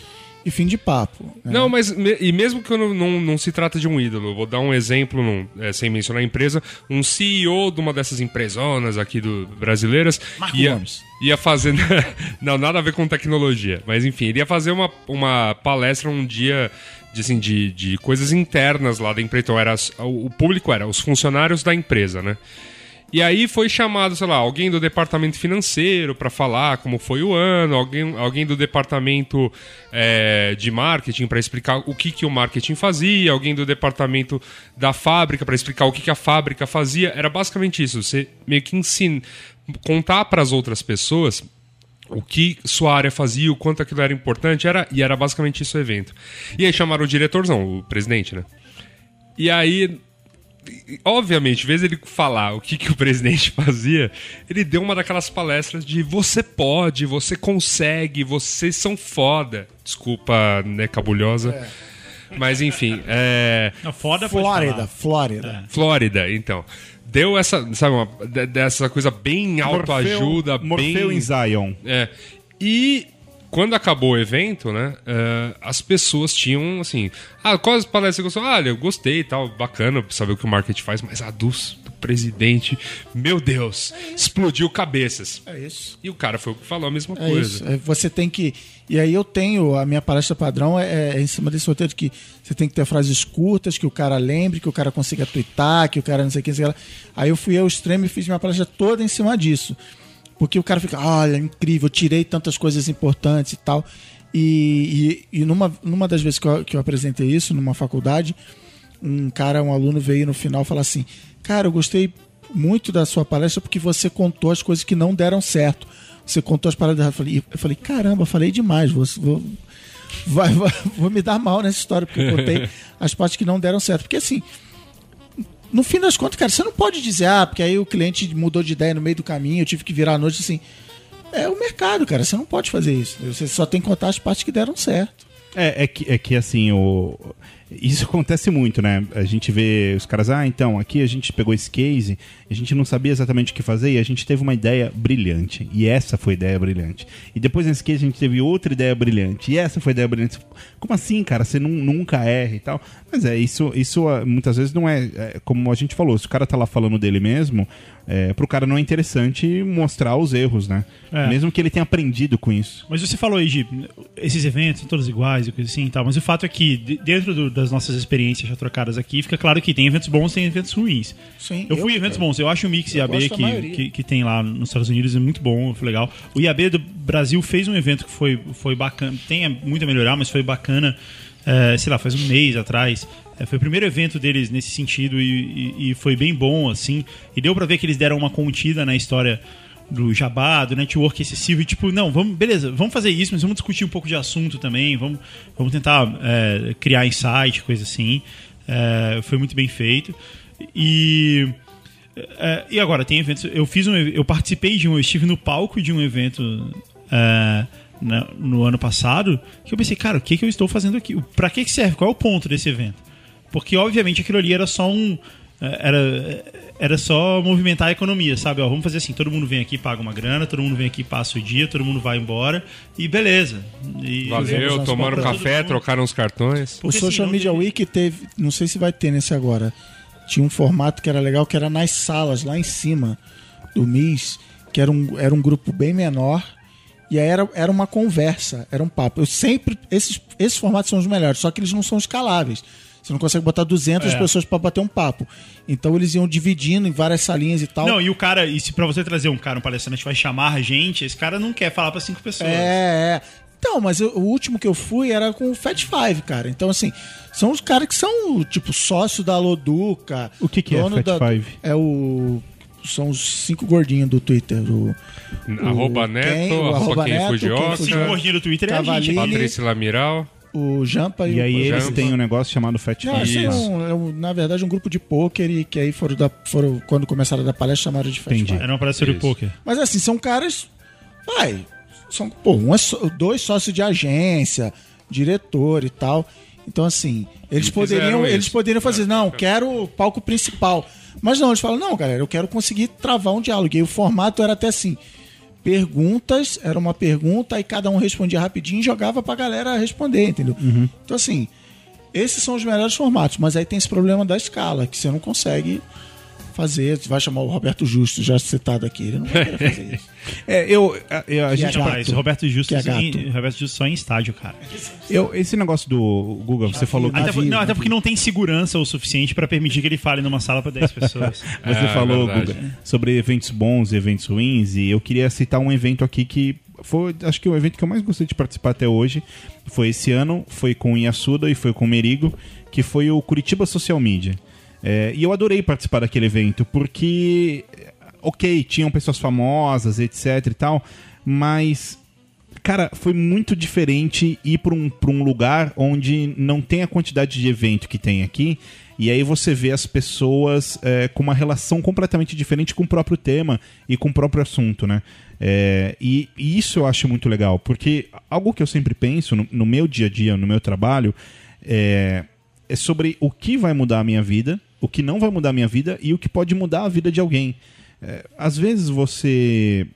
e fim de papo. né? Não, mas e mesmo que eu não, não, não se trata de um ídolo, vou dar um exemplo, num- é, sem mencionar a empresa, um CEO de uma dessas empresonas aqui do brasileiras Marco ia, Gomes. ia fazer não nada a ver com tecnologia, mas enfim, ele ia fazer uma, uma palestra um dia de, assim, de, de coisas internas lá da empresa, então era o público era os funcionários da empresa, né? E aí foi chamado, sei lá, alguém do departamento financeiro para falar como foi o ano, alguém, alguém do departamento é, de marketing para explicar o que, que o marketing fazia, alguém do departamento da fábrica para explicar o que, que a fábrica fazia. Era basicamente isso. Você meio que ensina, contar para as outras pessoas o que sua área fazia, o quanto aquilo era importante, era, e era basicamente isso o evento. E aí chamaram o diretor, não, o presidente, né? E aí, obviamente, em vez ele falar o que, que o presidente fazia, ele deu uma daquelas palestras de você pode, você consegue, vocês são foda. Desculpa, né, cabulhosa. Mas enfim, é. Não, foda pode Flórida, falar. Flórida. Flórida, então. Deu essa, sabe, uma, de- dessa coisa bem autoajuda, Morfeu bem. em Zion. É. E quando acabou o evento, né? eh, as pessoas tinham assim. Ah, quais palestras você gostou? Ah, olha, eu gostei e tal, bacana saber o que o marketing faz, mas a do, do presidente, meu Deus, explodiu cabeças. É isso. E o cara foi o que falou a mesma É coisa. isso. É, Você tem que. E aí eu tenho, a minha palestra padrão é, é em cima desse roteiro que você tem que ter frases curtas, que o cara lembre, que o cara consiga twittar, que o cara não sei o que, não sei o que. Aí eu fui ao extremo e fiz minha palestra toda em cima disso. Porque o cara fica, olha, incrível, eu tirei tantas coisas importantes e tal. E, e, e numa, numa das vezes que eu, que eu apresentei isso, numa faculdade, um cara, um aluno veio no final falar assim: Cara, eu gostei muito da sua palestra porque você contou as coisas que não deram certo. Você contou as paradas erradas. Eu falei, eu falei caramba, falei demais. Vou, vou, vai- vai- vou me dar mal nessa história, porque eu contei as partes que não deram certo. Porque assim, no fim das contas, cara, você não pode dizer, ah, porque aí o cliente mudou de ideia no meio do caminho, eu tive que virar à noite assim. É o mercado, cara. Você não pode fazer isso. Você só tem que contar as partes que deram certo. É, é, que, é que assim, o... isso acontece muito, né? A gente vê os caras, ah, então, aqui a gente pegou esse case, a gente não sabia exatamente o que fazer e a gente teve uma ideia brilhante. E essa foi a ideia brilhante. E depois nesse case a gente teve outra ideia brilhante. E essa foi a ideia brilhante. Como assim, cara? Você nu- nunca erra e tal. Mas é, isso, isso ah, muitas vezes não é, é, como a gente falou, se o cara tá lá falando dele mesmo, é, pro cara não é interessante mostrar os erros, né? É. Mesmo que ele tenha aprendido com isso. Mas você falou aí de esses eventos são todos iguais e coisa assim e tal, mas o fato é que de- dentro do- das nossas experiências já trocadas aqui, fica claro que tem eventos bons e tem eventos ruins. Sim, eu fui eu- em eventos bons, eu acho o Mix eu IAB que, que, que tem lá nos Estados Unidos é muito bom, foi legal. O IAB do Brasil fez um evento que foi, foi bacana, tem muito a melhorar, mas foi bacana, é, sei lá, faz um mês atrás. É, foi o primeiro evento deles nesse sentido e, e- e foi bem bom, assim. E deu pra ver que eles deram uma contida na história do jabá, do network excessivo, e tipo, não, vamos, beleza, vamos fazer isso, mas vamos discutir um pouco de assunto também, vamos, vamos tentar é, criar insight, coisa assim. É, foi muito bem feito. E É, e agora, tem eventos. Eu fiz um. Eu participei de um. Eu estive no palco de um evento. é, na- no ano passado. Que eu pensei, cara, o que, que eu estou fazendo aqui? Pra que, que serve? Qual é o ponto desse evento? Porque, obviamente, aquilo ali era só um. é, Era, era só movimentar a economia, sabe? Ó, vamos fazer assim: todo mundo vem aqui, paga uma grana, todo mundo vem aqui, passa o dia, todo mundo vai embora e beleza. E Valeu, tomaram café, trocaram os cartões. O Porque, Social assim, Media teve- Week teve, não sei se vai ter nesse agora. Tinha um formato que era legal, que era nas salas, lá em cima do MIS, que era um, era um grupo bem menor. E aí era, era uma conversa, era um papo. Eu sempre. Esses, esses formatos são os melhores, só que eles não são escaláveis. Você não consegue botar 200 É. pessoas para bater um papo. Então eles iam dividindo em várias salinhas e tal. Não, e o cara, e se pra você trazer um cara, um palestrante, vai chamar a gente, esse cara não quer falar pra cinco pessoas. É, é. Então, mas eu- o último que eu fui era com o Fat Five, cara. Então, assim, são os caras que são, tipo, sócio da Loduca. O que que é dono Fat da- Five? É o. São os cinco gordinhos do Twitter. O, Arroba o Neto, Ken, o arroba Ken Neto, Fujioka, Ken Cinco gordinhos do Twitter é a gente. Patrícia Lamiral. O Jampa e, E aí o. eles têm um negócio chamado Fat Não, é, Isso. um- é um- na verdade um grupo de pôquer e que aí foram, da, foram quando começaram a dar palestra chamaram de Fat Entendi. Five. Era uma palestra de poker. Mas assim, são caras. Vai. São, pô, um é só- dois sócios de agência, diretor e tal. Então, assim, eles poderiam, eles poderiam fazer, não, quero o palco principal. Mas não, eles falam, não, galera, eu quero conseguir travar um diálogo. E aí o formato era até assim: perguntas, era uma pergunta, aí cada um respondia rapidinho e jogava pra galera responder, entendeu? Então, assim, esses são os melhores formatos, mas aí tem esse problema da escala, que você não consegue fazer. Você vai chamar o Roberto Justo, já citado aqui, ele não vai querer fazer isso. É, eu, a, eu- a Que gente é gato. Roberto Justo, é em- gato. Roberto Justo só em estádio, cara. eu- esse negócio do Google, você falou Até, por- não, até porque não tem segurança o suficiente pra permitir que ele fale numa sala pra 10 pessoas. Você É, falou, verdade. Guga, sobre eventos bons e eventos ruins, e eu queria citar um evento aqui que foi, acho que o evento que eu mais gostei de participar até hoje foi esse ano, foi com o Yasuda e foi com o Merigo, que foi o Curitiba Social Media. É, e eu adorei participar daquele evento, porque, ok, tinham pessoas famosas, etc e tal, mas Cara, foi muito diferente ir para um, um lugar onde não tem a quantidade de evento que tem aqui. E aí você vê as pessoas é, com uma relação completamente diferente com o próprio tema e com o próprio assunto, né? É, e, e isso eu acho muito legal, porque algo que eu sempre penso no, no meu dia a dia, no meu trabalho, é, é sobre o que vai mudar a minha vida, o que não vai mudar a minha vida e o que pode mudar a vida de alguém. É, às vezes você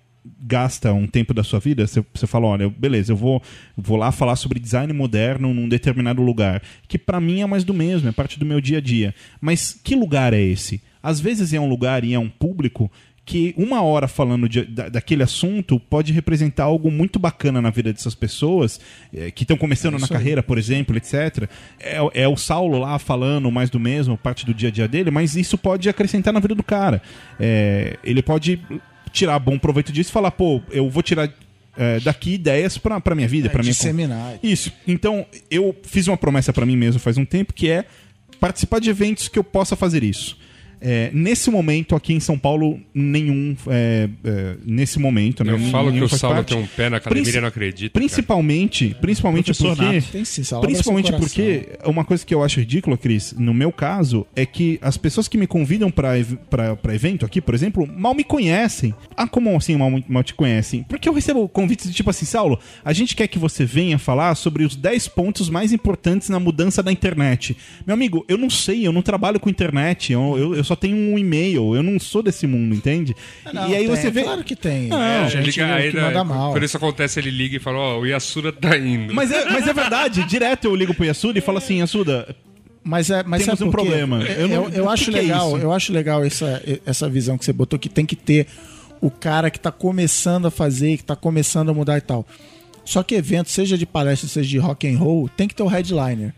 gasta um tempo da sua vida, você, fala, olha, beleza, eu vou, vou lá falar sobre design moderno num determinado lugar, que pra mim é mais do mesmo, é parte do meu dia a dia. Mas que lugar é esse? Às vezes é um lugar e é um público que uma hora falando de- da- daquele assunto pode representar algo muito bacana na vida dessas pessoas eh, que estão começando na carreira, por exemplo, etc. É, é o Saulo lá falando mais do mesmo, parte do dia a dia dele, mas isso pode acrescentar na vida do cara. É, ele pode tirar bom proveito disso e falar, pô, eu vou tirar eh, daqui ideias pra, pra minha vida, pra minha disseminar. isso. Então, eu fiz uma promessa pra mim mesmo faz um tempo que é participar de eventos que eu possa fazer isso. É, nesse momento, aqui em São Paulo, nenhum. é, é, nesse momento, né? Eu falo que o Saulo parte. tem um pé na academia Princi- não acredita. Principalmente, principalmente Professor porque. Tem sim, Principalmente porque uma coisa que eu acho ridícula, Cris, no meu caso, é que as pessoas que me convidam pra, ev- pra, pra evento aqui, por exemplo, mal me conhecem. Ah, como assim mal, mal te conhecem? Porque eu recebo convites de tipo assim, Saulo, a gente quer que você venha falar sobre os 10 pontos mais importantes na mudança da internet. Meu amigo, eu não sei, eu não trabalho com internet, eu, eu, eu só tenho um e-mail, eu não sou desse mundo, entende? Não, e aí tem, você vê. Claro que tem. Não, Ele gente liga, aí, que né, manda mal. Quando isso acontece, ele liga e fala: Ó, o Yasura tá indo. Mas é, mas é verdade, direto eu ligo pro Yasuda e falo assim, Yasuda, Mas é, mas Temos sabe um problema. Eu, Eu não- eu o que acho que é legal, isso? eu acho legal essa, essa visão que você botou que tem que ter o cara que tá começando a fazer, que tá começando a mudar e tal. Só que evento, seja de palestra, seja de rock and roll, tem que ter o headliner.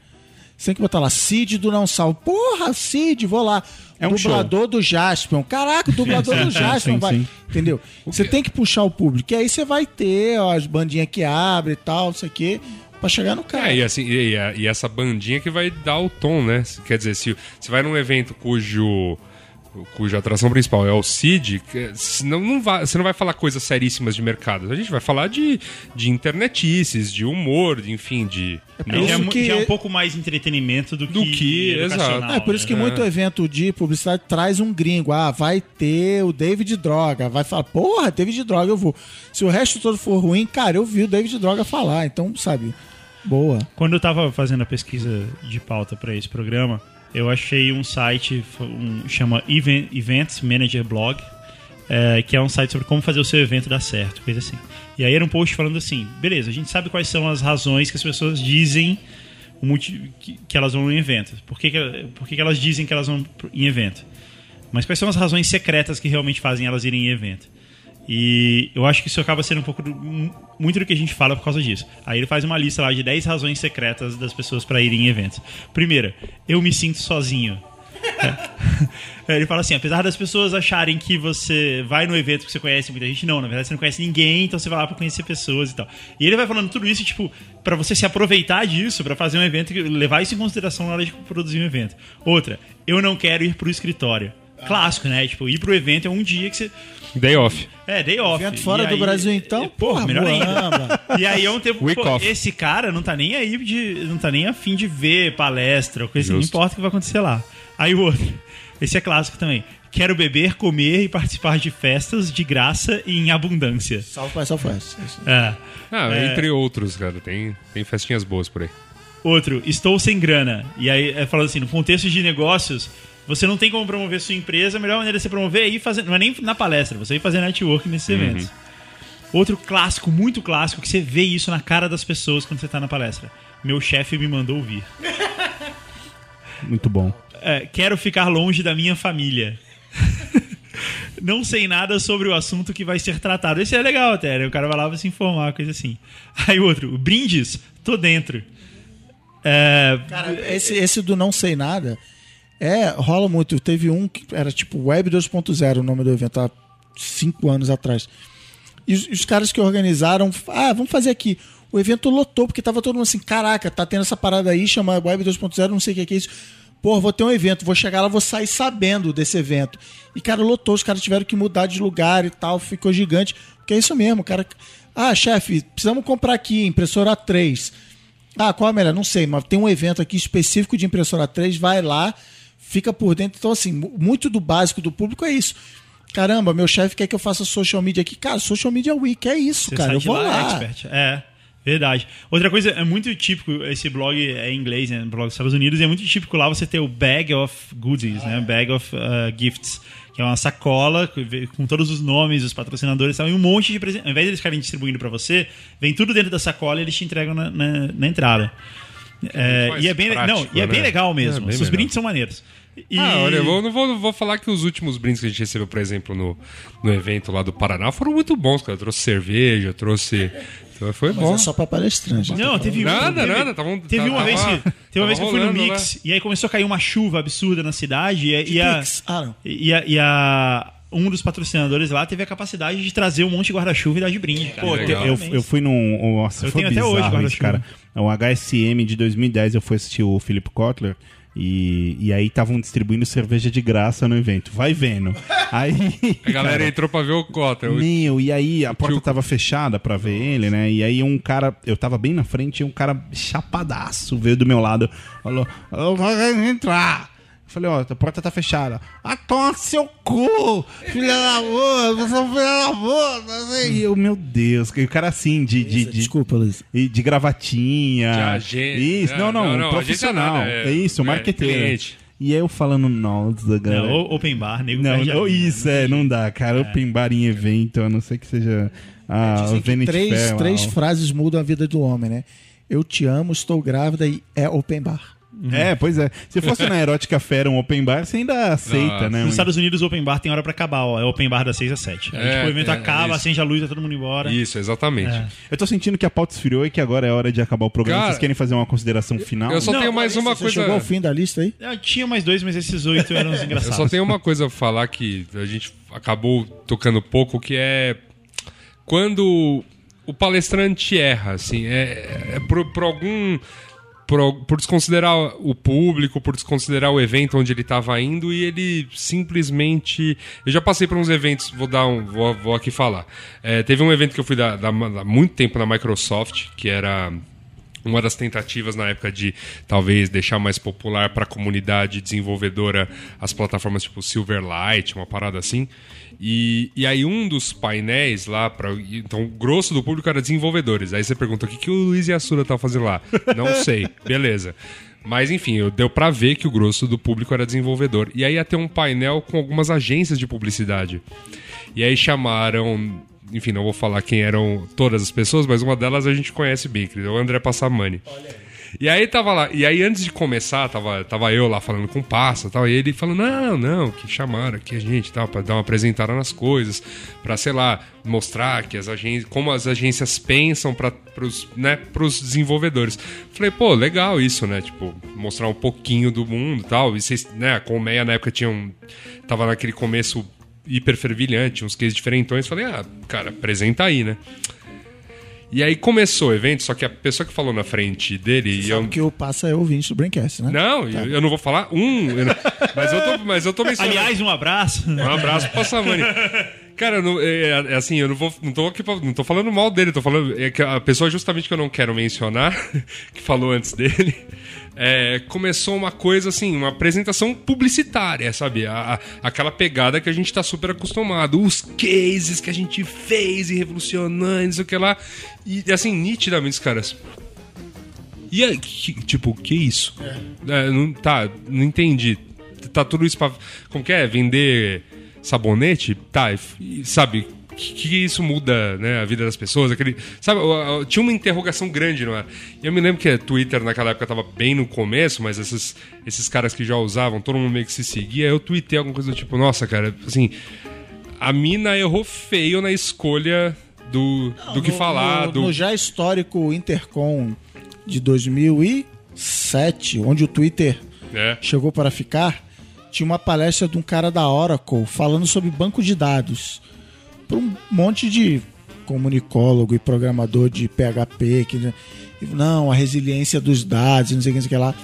Você tem que botar lá, Cid do Não Salvo. Porra, Cid, vou lá. É um dublador do Jaspion. Caraca, o dublador do Jaspion sim, vai. sim. Entendeu? Você tem que puxar o público. E aí você vai ter ó, as bandinhas que abrem e tal, não sei o quê, pra chegar no cara. É, e, assim, e, e- e essa bandinha que vai dar o tom, né? Quer dizer, se você vai num evento cujo cuja atração principal é o CID, que, se não, não vai, você não vai falar coisas seríssimas de mercado. A gente vai falar de, de internetices, de humor, de, enfim, de. É isso mu- que- já é um pouco mais entretenimento do que, Do que, educacional, exato. É por isso que né? muito evento de publicidade traz um gringo. Ah, vai ter o David Droga. Vai falar, porra, David Droga, eu vou. Se o resto todo for ruim, cara, eu vi o David Droga falar. Então, sabe, boa. Quando eu tava fazendo a pesquisa de pauta para esse programa, eu achei um site um, chama Event, Events Manager Blog, é, que é um site sobre como fazer o seu evento dar certo, coisa assim. E aí era um post falando assim: beleza, a gente sabe quais são as razões que as pessoas dizem que elas vão em evento. Por que, que, por que, que elas dizem que elas vão em evento? Mas quais são as razões secretas que realmente fazem elas irem em evento? E eu acho que isso acaba sendo um pouco do- mu- muito do que a gente fala por causa disso. Aí ele faz uma lista lá de 10 razões secretas das pessoas para irem em eventos. Primeira, eu me sinto sozinho. É. Ele fala assim: apesar das pessoas acharem que você vai no evento que você conhece muita gente, não, na verdade você não conhece ninguém, então você vai lá pra conhecer pessoas e tal. E ele vai falando tudo isso, tipo, pra você se aproveitar disso, pra fazer um evento, levar isso em consideração na hora de produzir um evento. Outra, eu não quero ir pro escritório. Clássico, né? Tipo, ir pro evento é um dia que você. Day off. É, day off. Evento fora E do aí- Brasil, então, Porra, porra, melhor ainda. E aí é um. Week pô, off. esse cara não tá nem aí de. Não tá nem afim de ver palestra coisa assim. Não importa o que vai acontecer lá. Aí o outro. Esse é clássico também. Quero beber, comer e participar de festas de graça e em abundância. Salve para Southwest. Isso. É. Ah, É. entre outros, cara. Tem, tem festinhas boas por aí. Outro, estou sem grana. E aí, é falando assim, no contexto de negócios, você não tem como promover sua empresa, a melhor maneira de você promover é ir fazer. Não é nem na palestra, você ir fazer network nesses eventos. Outro clássico, muito clássico, que você vê isso na cara das pessoas quando você tá na palestra. Meu chefe me mandou ouvir. Muito bom. É, quero ficar longe da minha família. Não sei nada sobre o assunto que vai ser tratado. Esse é legal até, né? O cara vai lá pra se informar, coisa assim. Aí o outro, brindes, tô dentro. É, Cara, esse, esse do não sei nada é rola muito. Teve um que era tipo Web 2.0 o nome do evento, há cinco anos atrás. E os, os caras que organizaram, ah, vamos fazer aqui. O evento lotou, porque tava todo mundo assim, caraca, tá tendo essa parada aí, chama Web 2.0, não sei o que é isso. Pô, vou ter um evento, vou chegar lá, vou sair sabendo desse evento. E, cara, lotou, os caras tiveram que mudar de lugar e tal, ficou gigante. Porque é isso mesmo, cara. Ah, chefe, precisamos comprar aqui, impressora 3. Ah, qual é a melhor? Não sei, mas tem um evento aqui específico de impressora 3, vai lá, fica por dentro. Então, assim, mu- muito do básico do público é isso. Caramba, meu chefe quer que eu faça social media aqui. Cara, social media week é isso, Você cara. Eu vou lá, lá. expert. É, verdade. Outra coisa, é muito típico, esse blog é em inglês, né? Blog dos Estados Unidos, e é muito típico lá você ter o bag of goodies, né? Bag of uh, gifts. Que é uma sacola com- todos os nomes, os patrocinadores e tal, e um monte de presente. Ao invés de eles ficarem distribuindo pra você, vem tudo dentro da sacola e eles te entregam na, na- na entrada. É, mais e é bem, prático, não, e é bem né? legal mesmo. É bem Os melhor. brindes são maneiros. E- Ah, olha, eu vou, não vou, não vou falar que os últimos brindes que a gente recebeu, por exemplo, no, no evento lá do Paraná foram muito bons, cara. Eu trouxe cerveja, trouxe. Então foi bom. Mas é só pra palestrante. Não, teve um. Nada, teve, nada, tava um- teve uma tava- vez que, teve uma tava vez que eu fui no Mix e aí começou a cair uma chuva absurda na cidade e, e a. Ah, não. e, a, e a- um dos patrocinadores lá teve a capacidade de trazer um monte de guarda-chuva e dar de brinde. Cara. Pô, eu, eu fui num. Nossa, Eu foi tenho até hoje isso, guarda-chuva. cara. É um HSM de 2010, eu fui assistir o Philip Kotler. E, e aí estavam distribuindo cerveja de graça no evento. Vai vendo. Aí. A galera cara, entrou pra ver o Cota. Eu- Meu, e aí a porta tio- tava fechada pra ver ele, né? E aí um cara, eu tava bem na frente, e um cara chapadaço veio do meu lado, falou: Eu vou entrar. Eu falei, ó, a porta tá fechada. Ah, toma seu cu, filha da puta, você é um filho da puta. E eu, meu Deus, o cara assim, de, de, de, Desculpa, Luiz. e de gravatinha. De agente- Isso, não, não, Não, não, profissional. nada, é, é- isso, é, marqueteiro. cliente. E aí eu falando, nossa, galera. Não, o- open bar, nego Não, não, isso, é, não dá, cara. Open bar em evento, a não ser que seja a Dizem que Vanity três, Fair. três frases mudam a vida do homem, né? Eu te amo, estou grávida e é open bar. É, pois é. Se fosse na Erótica Fera um open bar, você ainda aceita, Ah, né? Nos Estados Unidos, o open bar tem hora pra acabar, ó. É open bar das 6 às 7. Aí, É, tipo, o evento é, acaba, isso. acende a luz, tá todo mundo embora. Isso, exatamente. É. Eu tô sentindo que a pauta esfriou e que agora é hora de acabar o programa. Cara, Vocês querem fazer uma consideração final? Eu só Não, tenho mais uma Você coisa. chegou ao fim da lista aí? Eu tinha mais dois, mas esses oito eram os Eu engraçados. só tenho uma coisa a falar que a gente acabou tocando pouco, que é quando o palestrante erra, assim, é, é por, por algum por, por desconsiderar o público, por desconsiderar o evento onde ele estava indo e ele simplesmente. Eu já passei por uns eventos, vou dar um, vou, vou aqui falar. É, teve um evento que eu fui da, da- há muito tempo na Microsoft, que era uma das tentativas na época de talvez deixar mais popular para a comunidade desenvolvedora as plataformas tipo Silverlight, uma parada assim. E, e aí um dos painéis lá para então o grosso do público era desenvolvedores. Aí você pergunta o que, que o Luiz e a Sura estavam fazendo lá? Não sei, beleza. Mas enfim, eu- deu pra ver que o grosso do público era desenvolvedor. E aí ia ter um painel com algumas agências de publicidade. E aí chamaram enfim, não vou falar quem eram todas as pessoas, mas uma delas a gente conhece bem, que é o André Passamani. E aí tava lá, e aí antes de começar, tava, tava eu lá falando com o Passa tal, e ele falou: não, não, que chamaram aqui a gente tal, pra dar uma apresentada nas coisas, pra, sei lá, mostrar que as agências, como as agências pensam para pros, né, pros desenvolvedores. Falei, pô, legal isso, né? Tipo, mostrar um pouquinho do mundo tal. E vocês, né, a Colmeia na época tinham. Tava naquele começo hiper fervilhante, uns cases diferentões. Falei, ah, cara, apresenta aí, né? E aí começou o evento, só que a pessoa que falou na frente dele. e eu, que o Passa é ouvinte do Braincast, né? não, eu, eu não vou falar um, eu não- mas, eu tô, mas eu tô mencionando. Aliás, um abraço. Um abraço pro Passamani. Cara, eu não- é, é assim, eu não vou. Não tô, aqui, não tô falando mal dele, tô falando. É que a pessoa justamente que eu não quero mencionar, que falou antes dele, é, começou uma coisa assim, uma apresentação publicitária, sabe? A- a- aquela pegada que a gente tá super acostumado. Os cases que a gente fez e revolucionando, não sei o que lá. E assim, nitidamente, os caras. E aí, que- tipo, que isso? É, não, tá, não entendi. Tá tudo isso pra. Como que é? Vender sabonete? Tá, sabe? Que, que isso muda né, a vida das pessoas? Aquele, sabe, tinha uma interrogação grande ar. E eu me lembro que Twitter naquela época tava bem no começo, mas esses, esses caras que já usavam, todo mundo meio que se seguia. Eu tuitei alguma coisa do tipo, nossa, cara, assim. A mina errou feio na escolha do, do que No- falar. No, do... no já histórico Intercom de 2007, onde o Twitter É. chegou para ficar, tinha uma palestra de um cara da Oracle falando sobre banco de dados. Para um monte de comunicólogo e programador de PHP, que né, não, a resiliência dos dados, não sei o que, não sei o que lá.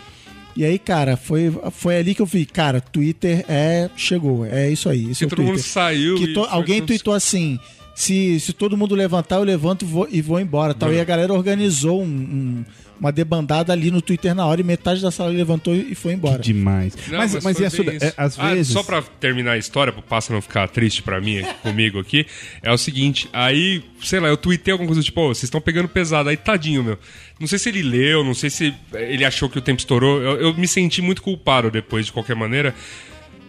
E aí, cara, foi, foi ali que eu vi, cara, Twitter é. Chegou, é isso aí. Esse Que é todo mundo Twitter. saiu Que to- alguém tweetou assim: se, se todo mundo levantar, eu levanto e vou, e vou embora. Tal. E a galera organizou um- um- uma debandada ali no Twitter na hora e metade da sala levantou e foi embora. Demais. Não, mas, mas, foi e a é, às Ah, vezes. Só pra terminar a história, pro Passa não ficar triste pra mim, aqui, comigo aqui, é o seguinte, aí, sei lá, eu tuitei alguma coisa tipo, "Ô, vocês estão pegando pesado, aí tadinho, meu. Não sei se ele leu, não sei se ele achou que o tempo estourou, eu, eu me senti muito culpado depois, de qualquer maneira,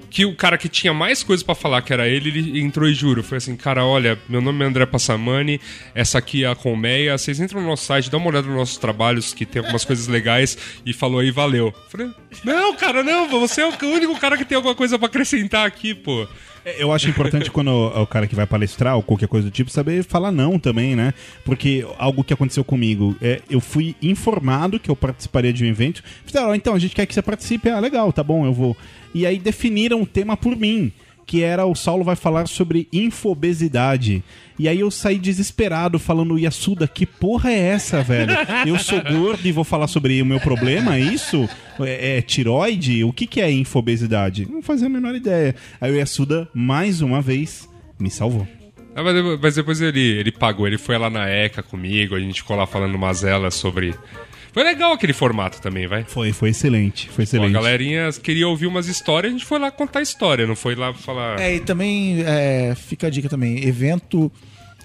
que o cara que tinha mais coisas pra falar, que era ele, ele entrou e juro. Foi assim, cara, olha, meu nome é André Passamani, essa aqui é a Colmeia, vocês entram no nosso site, dá uma olhada nos nossos trabalhos, que tem algumas coisas legais, e falou aí, valeu. Falei, não, cara, não, você é o único cara que tem alguma coisa pra acrescentar aqui, pô. É, Eu acho importante quando o, o cara que vai palestrar ou qualquer coisa do tipo saber falar não também, né? Porque algo que aconteceu comigo, é, eu fui informado que eu participaria de um evento. Fizeram, "Ó, então a gente quer que você participe. Ah, legal, tá bom, eu vou. E aí definiram um tema por mim, que era o Saulo vai falar sobre infobesidade. E aí eu saí desesperado falando, Yasuda, que porra é essa, velho? Eu sou gordo e vou falar sobre o meu problema, é isso? É, é tiroide? O que, que é infobesidade? Não fazia a menor ideia. Aí o Yasuda, mais uma vez, me salvou. Ah, mas, depois- ele, ele pagou, ele foi lá na ECA comigo, a gente ficou lá falando umas elas sobre. Foi legal aquele formato também, vai. Foi, foi excelente, foi Pô, a excelente. galerinha queria ouvir umas histórias, a gente foi lá contar história, não foi lá falar. É, e também é, fica a dica também: evento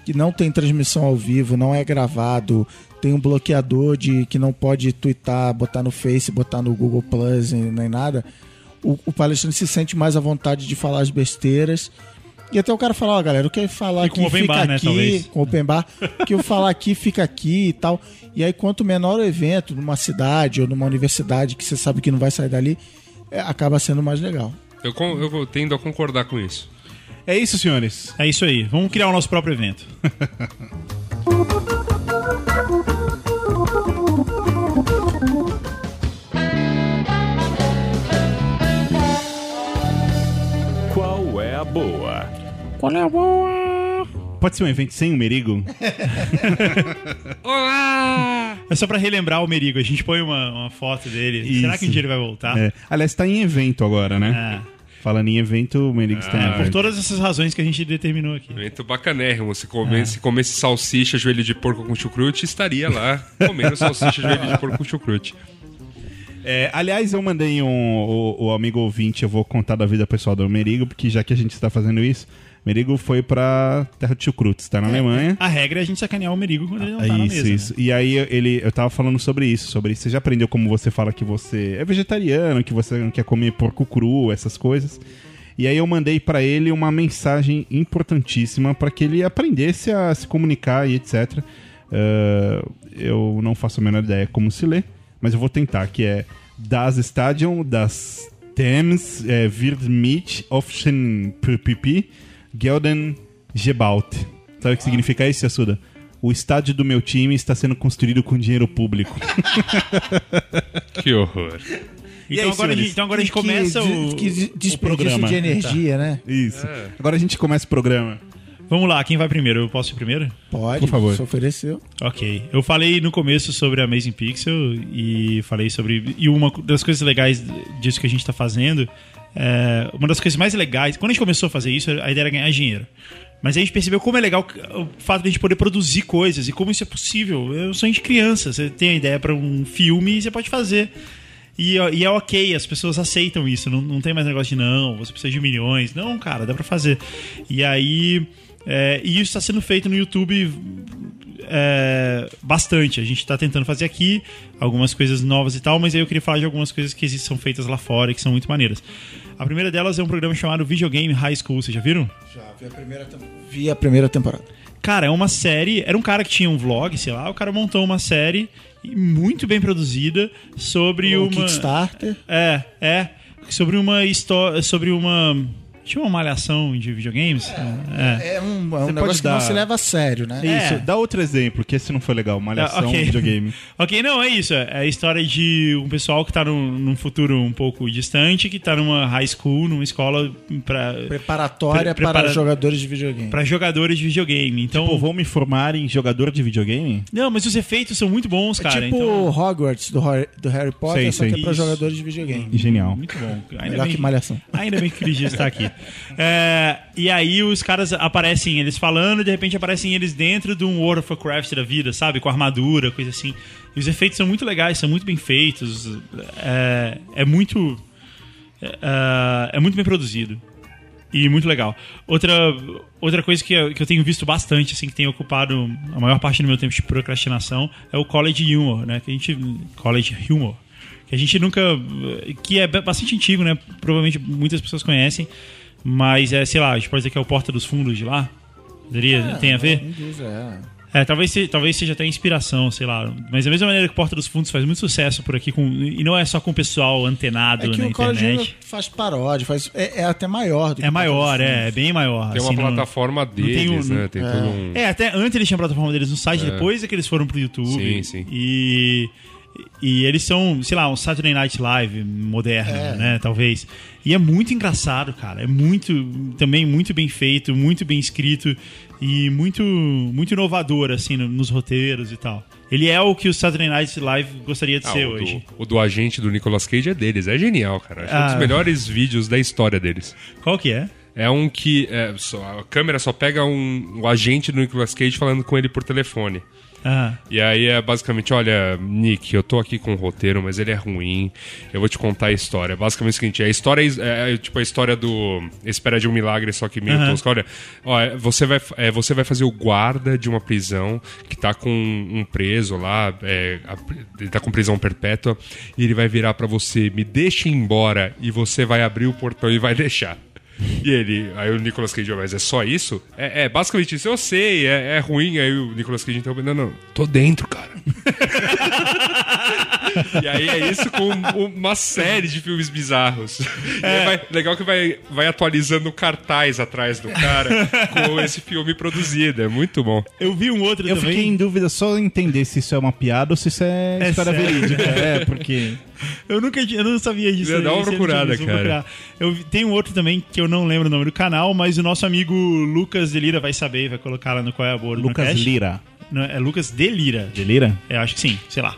que não tem transmissão ao vivo, não é gravado, tem um bloqueador de que não pode twittar, botar no Face, botar no Google Plus nem nada. O, o palestrante se sente mais à vontade de falar as besteiras. E até o cara falar, ó, galera, eu quero falar E com aqui, open fica bar, né, aqui, talvez. com open bar, que eu falar aqui, fica aqui e tal. E aí, quanto menor o evento, numa cidade ou numa universidade que você sabe que não vai sair dali, é, acaba sendo mais legal. Eu, eu tendo a concordar com isso. É isso, senhores. É isso aí. Vamos criar o nosso próprio evento. Qual é a boa? É? Pode ser um evento sem o Merigo? Olá! É só pra relembrar o Merigo. A gente põe uma, uma foto dele. Será que um Isso. dia ele vai voltar? É. Aliás, tá em evento agora, né? É. Falando em evento, o Merigo está em Por evento. todas essas razões que a gente determinou aqui. Evento bacanérrimo. Se comesse, se comesse salsicha, joelho de porco com chucrute, estaria lá comendo salsicha, joelho de porco com chucrute. É, aliás, eu mandei um, o, o amigo ouvinte, eu vou contar da vida pessoal do Merigo, porque já que a gente está fazendo isso, Merigo foi pra Terra de Chucrutes, tá na Alemanha. A regra é a gente sacanear o Merigo quando ele não tá na isso, mesa. isso. E aí ele, eu tava falando sobre isso, sobre você já aprendeu como você fala que você é vegetariano, que você não quer comer porco cru, essas coisas. E aí eu mandei pra ele uma mensagem importantíssima para que ele aprendesse a se comunicar e etc. Ah, eu não faço a menor ideia como se lê, mas eu vou tentar, que é Das Stadion das Thames é, wird mit Aufschen PPP Gelden gebaut. Sabe o que significa isso, Assuda? O estádio do meu time está sendo construído com dinheiro público. Que horror. E Então, aí, agora gente, então agora a gente Que- começa que, o, que o desperdício programa. de energia, né? Isso. Agora a gente começa o programa. Vamos lá, quem vai primeiro? Eu posso ir primeiro? Pode, Por favor. se ofereceu. Ok. Eu falei no começo sobre a Amazing Pixel e falei sobre. E uma das coisas legais disso que a gente está fazendo. É, uma das coisas mais legais. Quando a gente começou a fazer isso, a ideia era ganhar dinheiro. Mas a gente percebeu como é legal o fato de a gente poder produzir coisas e como isso é possível. Eu sou de criança. Você tem a ideia para um filme e você pode fazer. E, e é ok, as pessoas aceitam isso. Não, não tem mais negócio de não, você precisa de milhões. Não, cara, dá pra fazer. E aí. é, e isso está sendo feito no YouTube é, bastante. A gente está tentando fazer aqui algumas coisas novas e tal, mas aí eu queria falar de algumas coisas que são feitas lá fora e que são muito maneiras. A primeira delas é um programa chamado Videogame High School, vocês já viram? Já vi a primeira, vi a primeira temporada. Cara, é uma série. Era um cara que tinha um vlog, sei lá. O cara montou uma série muito bem produzida sobre O uma. Kickstarter. É, é. Sobre uma história. Sobre uma. Tinha uma malhação de videogames? É. É um, é um pode negócio que dar- não se leva a sério, né? É. Isso, dá outro exemplo, que esse não foi legal. Malhação, Ah, ok. videogame. Ok, não, é isso. É a história de um pessoal que tá num, num futuro um pouco distante, que tá numa high school, numa escola pra, Preparatória Pre- prepara- para jogadores de videogame. pra jogadores de videogame. Então. Pô, vou me formar em jogador de videogame? Não, mas os efeitos são muito bons, é cara. tipo então... Hogwarts do Harry, do Harry Potter, Sei, só sei. que é para Isso. jogadores de videogame. Genial. Muito bom. Ainda Melhor bem que Malhação. Ainda bem que o Cris está aqui. É, e aí os caras aparecem, eles falando, de repente aparecem eles dentro de um World of Warcraft da vida, sabe? Com armadura, coisa assim. E os efeitos são muito legais, são muito bem feitos. É, é muito. É, é muito bem produzido. E muito legal. Outra, outra coisa que eu, que eu tenho visto bastante, assim, que tem ocupado a maior parte do meu tempo de procrastinação, é o College Humor, né? Que a gente. College Humor. Que a gente nunca. Que é bastante antigo, né? Provavelmente muitas pessoas conhecem. Mas é, sei lá, a gente pode dizer que é o Porta dos Fundos de lá. Poderia, tem a ver? Não diz, é. É, talvez, se- talvez seja até inspiração, sei lá. Mas da mesma maneira que Porta dos Fundos faz muito sucesso por aqui, com, e não é só com o pessoal antenado É que na o internet. faz paródia, faz, é, é até maior do que É maior, é, é bem maior. Tem uma assim, não- plataforma tem deles, um- né? Tem todo um. É, até antes eles tinham a plataforma deles no site, depois é que eles foram pro YouTube. Sim, sim. E, e eles são, sei lá, um Saturday Night Live moderno, É. né? Talvez. E é muito engraçado, cara. É muito, também muito bem feito, muito bem escrito e muito, muito inovador, assim, no- nos roteiros e tal. Ele é o que o Saturday Night Live gostaria de Ah, ser o, hoje. do, o do agente do Nicolas Cage é deles, é genial, cara. Acho um Ah. dos melhores vídeos da história deles. Qual que é? É um que é, só- a câmera só pega um, o agente do Nicolas Cage falando com ele por telefone. Ah, E aí é basicamente, olha, Nick, eu tô aqui com o roteiro, mas ele é ruim. Eu vou te contar a história. É Basicamente o seguinte, a história é, é tipo a história do Espera de um Milagre, só que meio tosca. Olha, ó, é, você, vai, é, você vai fazer o guarda de uma prisão que tá com um preso lá, é, a- ele tá com prisão perpétua, e ele vai virar pra você, me deixa embora, e você vai abrir o portão e vai deixar. E ele, aí o Nicolas Cage, mas é só isso? É, é basicamente isso, eu sei, é, é ruim. Aí o Nicolas Cage interrompe, não, não, tô dentro, cara. E aí é isso com uma série de filmes bizarros. E aí vai- legal que vai, vai atualizando o cartaz atrás do cara com esse filme produzido. É muito bom. Eu vi um outro Eu também. fiquei em dúvida só em entender se isso é uma piada ou se isso é, É história sério? verídica. É, porque. Eu nunca eu não sabia disso. Dá uma eu procurada, cara. procurar. Eu tem um outro também que eu não lembro o nome do canal, mas o nosso amigo Lucas Delira vai saber vai colocar lá no Qual é a Boa Lucas. Lira. Não, é Lucas Delira. De Lira? Eu acho que sim, sei lá.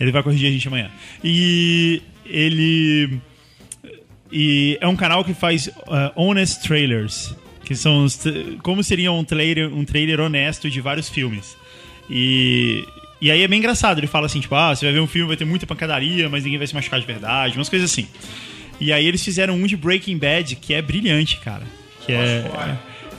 Ele vai corrigir a gente amanhã. E ele. E é um canal que faz uh, honest trailers, que são os como seria um trailer, um trailer honesto de vários filmes. E e aí é bem engraçado, ele fala assim, tipo, ah, você vai ver um filme, vai ter muita pancadaria, mas ninguém vai se machucar de verdade, umas coisas assim. E aí eles fizeram um de Breaking Bad que é brilhante, cara. Que é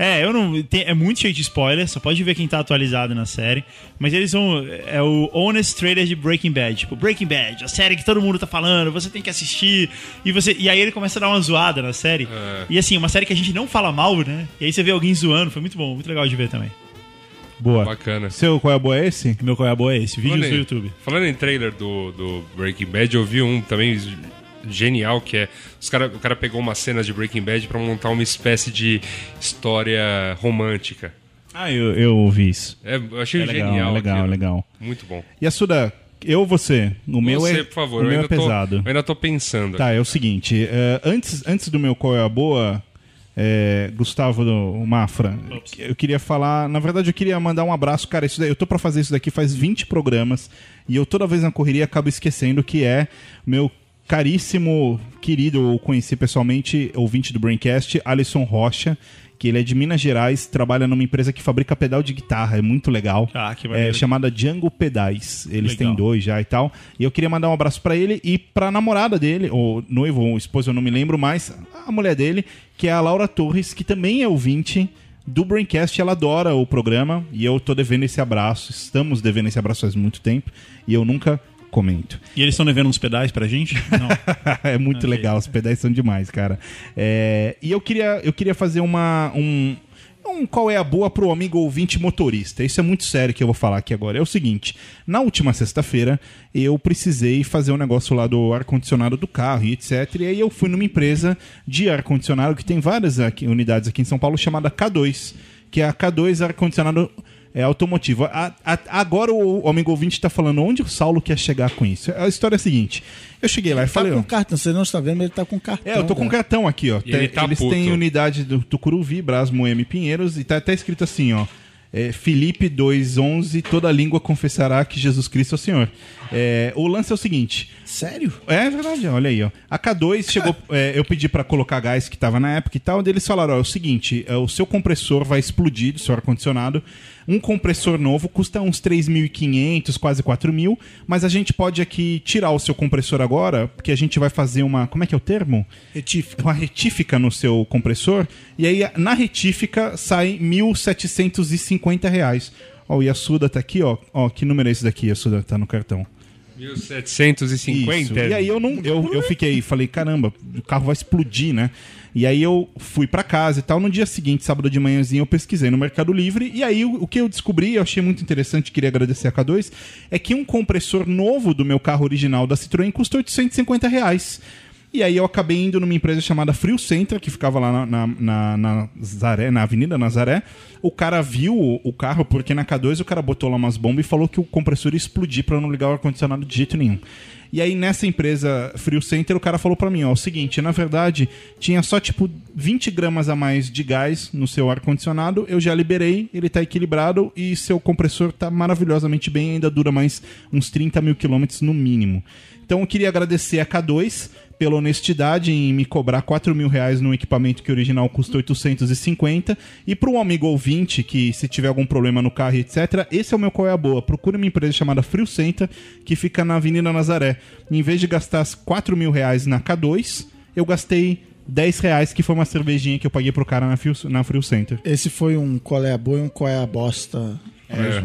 é, eu não. tem- é muito cheio de spoiler, só pode ver quem tá atualizado na série. Mas eles são. É o Honest Trailer de Breaking Bad. Tipo, Breaking Bad, a série que todo mundo tá falando, você tem que assistir. E, você, e aí ele começa a dar uma zoada na série. E assim, uma série que a gente não fala mal, né? E aí você vê alguém zoando, foi muito bom, muito legal de ver também. Boa. Bacana. Seu qual é a boa é esse? Meu qual é a boa é esse? Vídeos Falando do em- YouTube. Falando em trailer do, do Breaking Bad, eu vi um também genial que é os cara, o cara pegou uma cena de Breaking Bad pra montar uma espécie de história romântica. Ah, eu, eu ouvi isso. É, eu achei É legal, genial. legal, aquilo. legal. Muito bom. E a Suda, eu ou você? O meu Você, é. por favor, o eu meu é ainda, tô, pesado. eu ainda tô pensando. Tá, é o seguinte. é, antes, antes do meu qual é a boa, é, Gustavo do Mafra, eu queria falar. Na verdade, eu queria mandar um abraço. Cara, isso daí, eu tô pra fazer isso daqui faz 20 programas e eu toda vez na correria acabo esquecendo que é meu caríssimo, querido, eu conheci pessoalmente, ouvinte do Braincast, Alisson Rocha. Que ele é de Minas Gerais, trabalha numa empresa que fabrica pedal de guitarra, é muito legal. Ah, que é, chamada Django Pedais. Eles Legal. têm dois já e tal. E eu queria mandar um abraço pra ele e pra namorada dele, ou noivo, ou esposa, eu não me lembro mais, a mulher dele, que é a Laura Torres, que também é ouvinte do Braincast. Ela adora o programa e eu tô devendo esse abraço. Estamos devendo esse abraço faz muito tempo e eu nunca comento. E eles estão devendo uns pedais pra gente? Não. é muito legal, os pedais são demais, cara. É, e eu queria, eu queria fazer uma. Um, um qual é a boa pro amigo ouvinte motorista. Isso é muito sério que eu vou falar aqui agora. É o seguinte: na última sexta-feira eu precisei fazer um negócio lá do ar-condicionado do carro e etc. E aí eu fui numa empresa de ar-condicionado que tem várias aqui- unidades aqui em São Paulo chamada K2, que é a K2 ar-condicionado é automotivo. A- a- agora o, amigo ouvinte está falando onde o Saulo quer chegar com isso. A história é a seguinte: eu cheguei lá e Tá falei. com ó, cartão, você não está vendo, mas ele tá com cartão. é, eu tô com um cara. cartão aqui, ó. E ele Tem- tá Eles puto. têm unidade do Tucuruvi, Brasmo M Pinheiros, e tá até escrito assim, ó. É, Filipe 2.11, toda língua confessará que Jesus Cristo é o Senhor. É, o lance é o seguinte: Sério? é verdade, olha aí, ó. A K2 chegou. é, eu pedi pra colocar gás que tava na época e tal. daí Eles falaram: ó, é o seguinte, é, o seu compressor vai explodir do seu ar-condicionado. Um compressor novo custa uns 3.500, quase 4.000. Mas a gente pode aqui tirar o seu compressor agora, porque a gente vai fazer uma. Como é que é o termo? Retífica. Uma retífica no seu compressor. E aí na retífica sai 1.750 reais. Ó, o Yasuda tá aqui, ó. Ó, que número é esse daqui, Yasuda? Tá no cartão. 1750. Isso. E aí eu não, eu, eu fiquei, falei, caramba, o carro vai explodir, né? E aí eu fui pra casa e tal. No dia seguinte, sábado de manhãzinha, eu pesquisei no Mercado Livre. E aí o, o que eu descobri, eu achei muito interessante, queria agradecer a K2, é que um compressor novo do meu carro original da Citroën custa 850 reais. E aí eu acabei indo numa empresa chamada Frio Center, que ficava lá na, na, na, na Nazaré, na Avenida Nazaré. O cara viu o, carro, porque na K2 o cara botou lá umas bombas e falou que o compressor ia explodir pra não ligar o ar-condicionado de jeito nenhum. E aí nessa empresa Frio Center o cara falou pra mim, ó, o seguinte, na verdade tinha só tipo 20 gramas a mais de gás no seu ar-condicionado, eu já liberei, ele tá equilibrado e seu compressor tá maravilhosamente bem, ainda dura mais uns 30 mil quilômetros no mínimo. Então eu queria agradecer a K2 pela honestidade em me cobrar 4 mil reais num equipamento que original custa 850. E para um amigo ouvinte que se tiver algum problema no carro, etc., esse é o meu qual é a boa. Procure uma empresa chamada Frio Center, que fica na Avenida Nazaré. Em vez de gastar 4 mil reais na K2, eu gastei 10 reais, que foi uma cervejinha que eu paguei pro cara na Frio, na Frio Center. Esse foi um qual é a boa e um qual é a bosta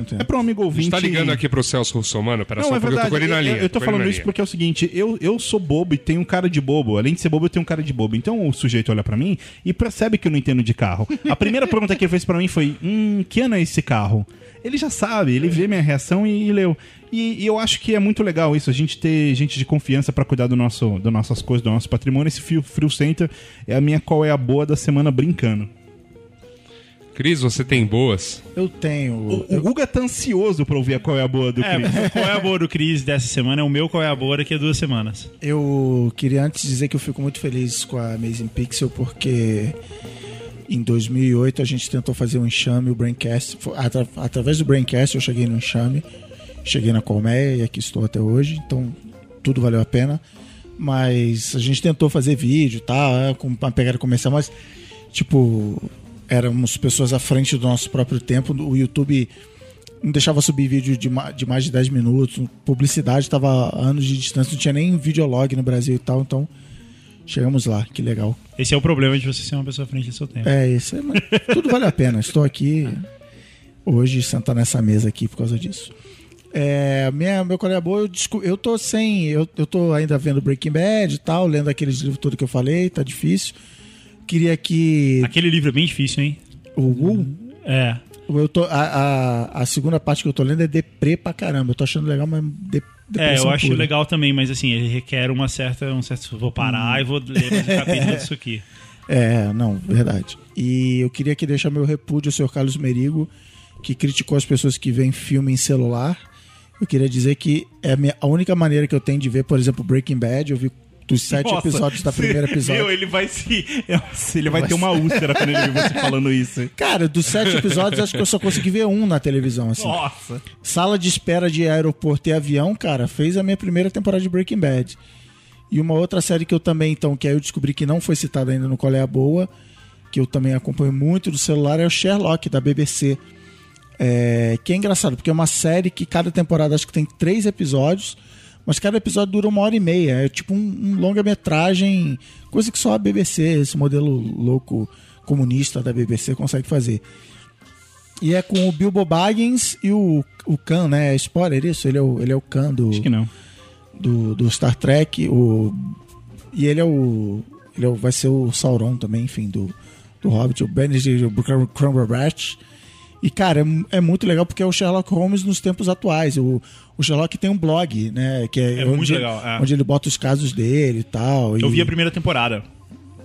tempo. É para um amigo A ouvinte... gente tá ligando aqui pro Celso Russomano, pera Não, só, é porque verdade. eu tô com ele na Eu- linha. Eu, tô com ele falando na isso linha. porque é o seguinte, eu, eu sou bobo e tenho cara de bobo. Além de ser bobo, eu tenho cara de bobo. Então o sujeito olha pra mim e percebe que eu não entendo de carro. A primeira pergunta que ele fez pra mim foi: Hum, que ano é esse carro? ele já sabe, ele vê minha reação e, e leu. E, e eu acho que é muito legal isso, a gente ter gente de confiança pra cuidar do nosso, das nossas coisas, do nosso patrimônio. Esse Fio Frio Center é a minha qual é a boa da semana brincando. Cris, você tem boas? Eu tenho. O, o Guga tá ansioso pra ouvir a qual é a boa do Cris. É, qual é a boa do Cris dessa semana? É o meu qual é a boa daqui a duas semanas. Eu queria antes dizer que eu fico muito feliz com a Amazing Pixel porque em 2008 a gente tentou fazer um enxame, o Braincast. Atra- através do Braincast eu cheguei no enxame, cheguei na Colmeia e aqui estou até hoje, então tudo valeu a pena. Mas a gente tentou fazer vídeo e tal, é, com uma pegada comercial, mas tipo, éramos pessoas à frente do nosso próprio tempo. O YouTube não deixava subir vídeo de, ma- de mais de 10 minutos. Publicidade estava a anos de distância, não tinha nem videolog no Brasil e tal, então chegamos lá, que legal. Esse é o problema de você ser uma pessoa à frente do seu tempo. É isso, é, tudo vale a pena. Estou aqui hoje sentar nessa mesa aqui por causa disso. É, minha, meu colega boa, eu, eu tô sem. Eu, eu tô ainda vendo Breaking Bad e tal, lendo aqueles livros todos que eu falei, tá difícil. Queria que. Aquele livro é bem difícil, hein? O Wu, É. eu tô, a, a, a segunda parte que eu tô lendo é deprê pra caramba. Eu tô achando legal, mas É, eu acho pura. legal também, mas assim, ele requer uma certa. Um certo vou parar e vou ler mais um capítulo disso aqui. É, não, verdade. E eu queria que deixar meu repúdio ao senhor Carlos Merigo, que criticou as pessoas que veem filme em celular. Eu queria dizer que é a, minha- a única maneira que eu tenho de ver, por exemplo, Breaking Bad. Eu vi dos sete Nossa, episódios da primeira episódio. Meu, ele vai se. Nossa, ele vai ter uma úlcera quando ele ver você falando isso. Cara, dos sete episódios, acho que eu só consegui ver um na televisão, assim. Nossa. Sala de espera de aeroporto e avião, cara, fez a minha primeira temporada de Breaking Bad. E uma outra série que eu também, então, que aí eu descobri que não foi citada ainda no Qual é a Boa, que eu também acompanho muito do celular, é o Sherlock, da BBC. É, que é engraçado, porque é uma série que cada temporada acho que tem três episódios, mas cada episódio dura uma hora e meia. É tipo um, um longa-metragem, coisa que só a BBC, esse modelo louco comunista da BBC, consegue fazer. E é com o Bilbo Baggins e o, o Khan, né? É spoiler isso? Ele é o, ele é o Khan do, Acho que não. do, do Star Trek. O, e ele é o. Ele é o- vai ser o Sauron também, enfim, do, do Hobbit, o Benedict Cumberbatch. E, cara, é, é muito legal porque é o Sherlock Holmes nos tempos atuais. O, o Sherlock tem um blog, né? Que é, É onde, muito legal, é. onde ele bota os casos dele e tal. Eu e vi a primeira temporada.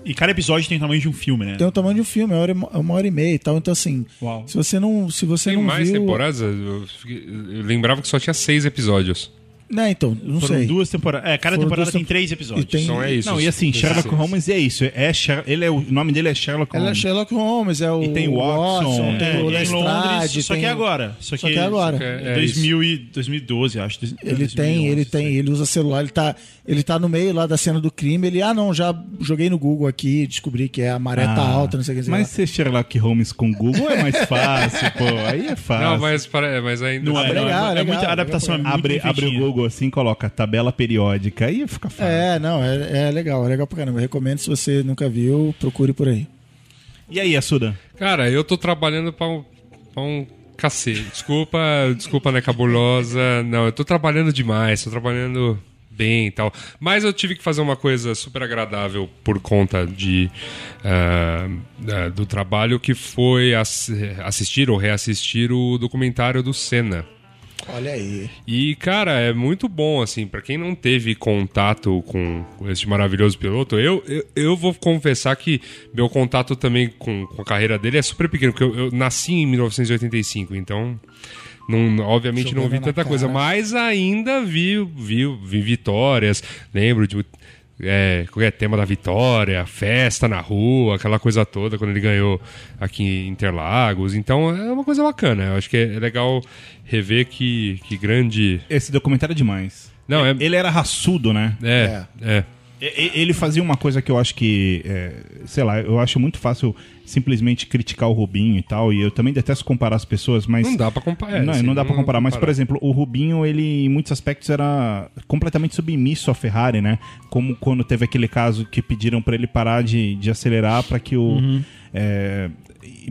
E cada episódio tem o tamanho de um filme, né? Tem o tamanho de um filme, é uma hora, e- é uma hora e meia e tal. Então, assim, Uau. se você não, se você Tem não mais viu... temporadas? Eu, eu lembrava que só tinha seis episódios. Não, então, não Foram sei. duas temporadas. É, cada Foram temporada duas tem três episódios. E tem- Então é isso. Não, e assim, Sherlock seis. Holmes é isso. É Sher- ele é o, o nome dele é Sherlock Ela é Holmes. Sherlock Holmes, é o E tem o Watson, tem É, o em Lestrade, Londres, só tem- que é agora. Só que, Só que é agora. Só que é- é 2000 e 2012, acho. Ele tem, ele tem, ele usa celular, ele tá, ele tá no meio lá da cena do crime, ele, ah não, já joguei no Google aqui, descobri que é a maré tá Ah, alta, não sei o que dizer. Mas ser Sherlock Holmes com Google é mais fácil, pô. Aí é fácil. Não, mas, para, mas ainda. Não é, legal, não, é, legal, muita legal adaptação é muito abre, abre o. Google assim, coloca tabela periódica, aí fica fácil. É, não, é, é legal, é legal pra caramba. Eu recomendo, se você nunca viu, procure por aí. E aí, Assuda? Cara, eu tô trabalhando pra um, pra um cacete. Desculpa, desculpa, né, cabulosa. Não, eu tô trabalhando demais, tô trabalhando bem e tal. Mas eu tive que fazer uma coisa super agradável por conta de ah, ah, do trabalho que foi ass- assistir ou reassistir o documentário do Senna. Olha aí. E, cara, é muito bom, assim, pra quem não teve contato com, esse maravilhoso piloto, eu, eu, eu vou confessar que meu contato também com, com a carreira dele é super pequeno, porque eu, eu nasci em 1985, então. Não, obviamente não vi tanta coisa, cara. mas ainda vi, vi, vi vitórias. Lembro de é, qual é tema da vitória, festa na rua, aquela coisa toda quando ele ganhou aqui em Interlagos. Então é uma coisa bacana. Eu acho que é legal rever que, que grande. Esse documentário é demais. Não, é. Ele era raçudo, né? É, é. E- e- Ele fazia uma coisa que eu acho que, é, sei lá, eu acho muito fácil simplesmente criticar o Rubinho e tal, e eu também detesto comparar as pessoas, mas... Não dá pra comparar. não, assim, não dá pra comparar, mas por exemplo, o Rubinho, ele em muitos aspectos era completamente submisso à Ferrari, né? Como quando teve aquele caso que pediram pra ele parar de, de acelerar pra que o. Uhum. é,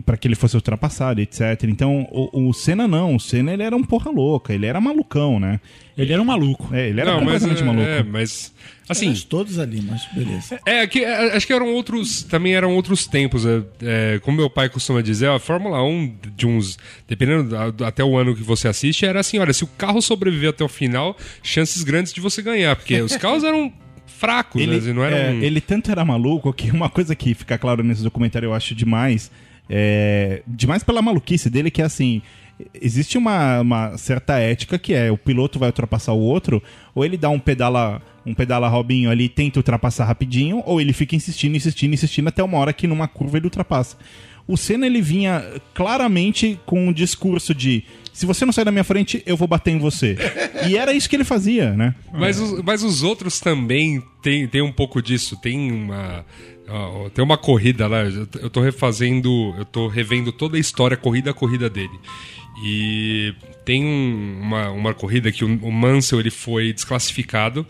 para que ele fosse ultrapassado, etc. Então, o, o Senna não, o Senna ele era um porra louca, ele era malucão, né? Ele era um maluco. É, ele era Não, mas, completamente é, maluco. é, mas assim, todos ali, mas beleza. É, que, é, acho que eram outros. Também eram outros tempos. é, é, como meu pai costuma dizer, a Fórmula 1, de uns. Dependendo da- até o ano que você assiste, era assim: olha, se o carro sobreviver até o final, chances grandes de você ganhar. Porque os carros eram fracos, Ele, né? Não eram. é, ele tanto era maluco que uma coisa que fica claro nesse documentário eu acho demais, é, demais pela maluquice dele, que é assim. Existe uma, uma certa ética que é o piloto vai ultrapassar o outro, ou ele dá um pedala, um pedala Robinho ali tenta ultrapassar rapidinho, ou ele fica insistindo, insistindo, insistindo até uma hora que numa curva ele ultrapassa. O Senna ele vinha claramente com um discurso de se você não sair da minha frente, eu vou bater em você. e era isso que ele fazia, né? Mas, os, mas os outros também tem, tem um pouco disso. Tem uma. Tem uma corrida lá, eu tô refazendo, eu tô revendo toda a história, corrida a corrida dele. E tem um- uma, uma corrida que o, o Mansell ele foi desclassificado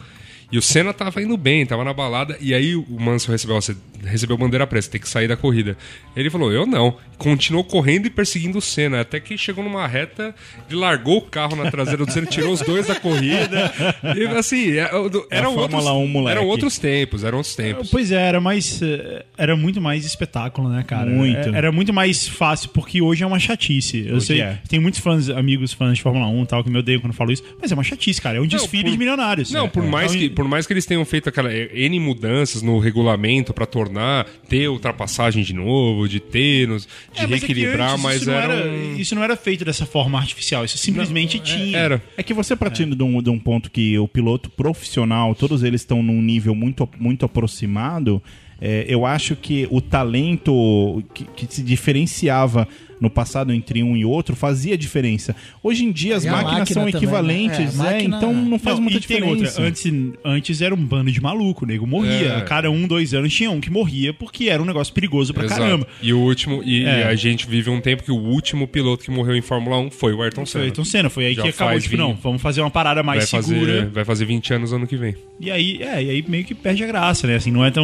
e o Senna tava indo bem, tava na balada, e aí o Mansell recebeu, ó, você recebeu bandeira preta, você tem que sair da corrida. Ele falou, eu não. Continuou correndo e perseguindo o Senna, até que chegou numa reta, ele largou o carro na traseira do Senna, tirou os dois da corrida. E assim, é, É eram, outros, Fórmula 1, moleque. eram outros tempos, eram outros tempos. Pois é, era mais. eh, Era muito mais espetáculo, né, cara? Muito. É- Era muito mais fácil, porque hoje é uma chatice. Eu Hoje sei, é. tem muitos fãs, amigos fãs de Fórmula 1 e tal, que me odeiam quando eu falo isso, mas é uma chatice, cara. É um desfile por- de milionários. Não, É. por mais, Então, que, por mais que eles tenham feito aquela eh, N mudanças no regulamento pra tornar, ter ultrapassagem de novo, de ter, de É, mas é reequilibrar, antes mas isso não era. era, um- isso não era feito dessa forma artificial, isso simplesmente tinha. Era. É que você partindo de, um, de um ponto que o piloto profissional, todos eles estão num nível muito, muito aproximado, é, eu acho que o talento que, que se diferenciava no passado entre um e outro fazia diferença. Hoje em dia as E a máquinas máquina são também, equivalentes, né? É, a é, máquina- então não faz Não, muita e tem diferença. outra, antes, antes era um bando de maluco, o nego morria. É. A cada um, dois anos tinha um que morria porque era um negócio perigoso pra Exato. caramba. E o último, e É. a gente vive um tempo que o último piloto que morreu em Fórmula 1 foi o Ayrton Foi Senna. Ayrton Senna, foi aí Já que acabou, tipo, vinho. não, vamos fazer uma parada mais vai segura. fazer, vai fazer 20 anos ano que vem. E aí, é, e aí meio que perde a graça, né? Assim, não é tão.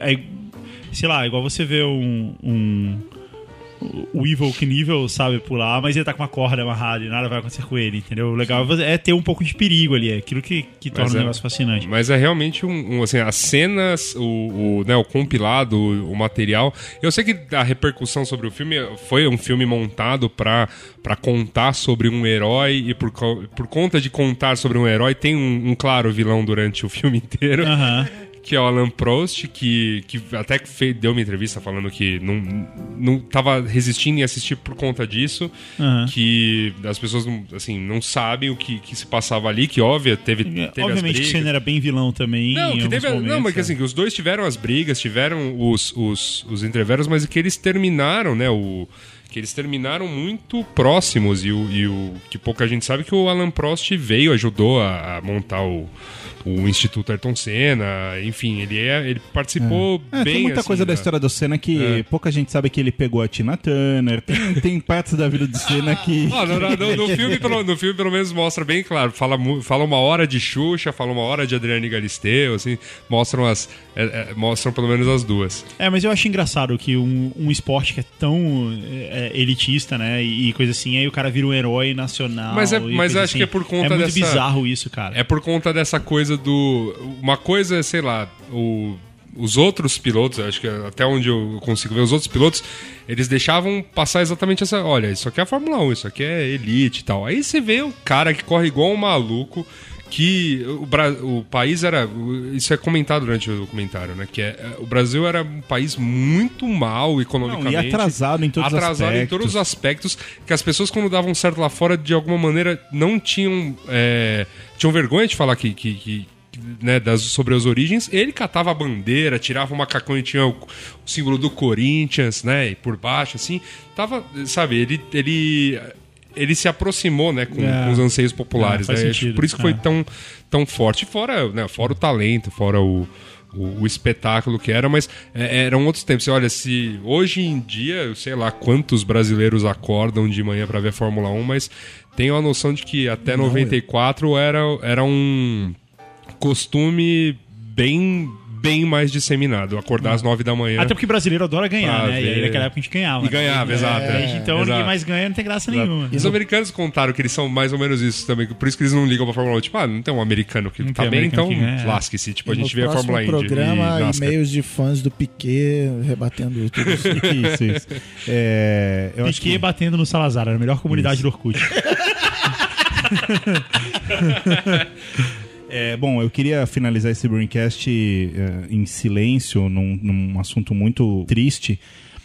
É, sei lá, igual você vê um. um o Evil Knievel, sabe, pular, mas ele tá com uma corda amarrada e nada vai acontecer com ele, entendeu? O legal é ter um pouco de perigo ali, é aquilo que, que torna Mas o é- negócio fascinante. Mas é realmente um, um, assim, as cenas, o, o, né, o compilado, o, o material. Eu sei que a repercussão sobre o filme foi um filme montado pra pra contar sobre um herói e por, por conta de contar sobre um herói tem um, um claro vilão durante o filme inteiro. Aham. Que é o Alan Prost, que, que até que fez, deu uma entrevista falando que não, não tava resistindo em assistir por conta disso, Aham. que as pessoas não, assim, não sabem o que, que se passava ali, que óbvio, teve, teve É, Obviamente que. Senna era bem vilão também. Não, que teve, momentos, não, mas que é. assim, que os dois tiveram as brigas, tiveram os, os, os entreveros, mas que eles terminaram, né, o que eles terminaram muito próximos e o, e o que pouca gente sabe que o Alan Prost veio, ajudou a, a montar o, o Instituto Ayrton Senna, enfim, ele, é, ele participou É, bem. tem muita assim, coisa da da- história do Senna que É. pouca gente sabe que ele pegou a Tina Turner. Tem, tem partes da vida do Senna que. Ah, no, no- no- filme, pelo, no filme, pelo menos, mostra bem claro. Fala, fala uma hora de Xuxa, fala uma hora de Adriane Galisteu, assim, mostram as. É, é, mostram pelo menos as duas. É, mas eu acho engraçado que um, um esporte que é tão é, elitista, né? E, e coisa assim, aí o cara vira um herói nacional. Mas é- mas acho que é por conta É muito dessa- bizarro isso, cara. É por conta dessa coisa do. Uma coisa, sei lá, o. Os outros pilotos, acho que até onde eu consigo ver, os outros pilotos, eles deixavam passar exatamente essa. Olha, isso aqui é a Fórmula 1, isso aqui é elite e tal. Aí você vê o cara que corre igual um maluco, que o, Bra- o país era. Isso é comentado durante o documentário, né? Que é, o Brasil era um país muito mal economicamente. Não, e atrasado em todos os atrasado em aspectos. todos os aspectos que as pessoas quando davam certo lá fora de alguma maneira não tinham é, tinham vergonha de falar que, que, que- que, né, das, sobre as origens ele catava a bandeira tirava o macacão e tinha o, o símbolo do Corinthians né e por baixo assim tava sabe ele ele ele se aproximou né com, É. com os anseios populares É, né? Sentido. por isso que foi É. tão tão forte fora né, fora o talento fora o o, o espetáculo que era, mas é, eram outros tempos. Olha, se hoje em dia, eu sei lá quantos brasileiros acordam de manhã para ver a Fórmula 1, mas tenho a noção de que até 94 era, era um costume bem bem mais disseminado. Acordar às nove da manhã. Até porque brasileiro adora ganhar, Pra né? E aí ver. naquela época a gente ganhava. E ganhava, exato. É, então Exato. ninguém mais ganha, não tem graça nenhuma. E os americanos contaram que eles são mais ou menos isso também. Por isso que eles não ligam pra Fórmula 1. Tipo, ah, não tem um americano que Não tá bem, então é. lasque-se. Tipo, a No gente vê a Fórmula Indy. programa, e e-mails de fãs do Piquet rebatendo tudo isso. Isso, isso. É, eu acho Piquet que batendo no Salazar, era a melhor comunidade do Orkut. É, bom, eu queria finalizar esse Braincast eh, em silêncio, num, num assunto muito triste.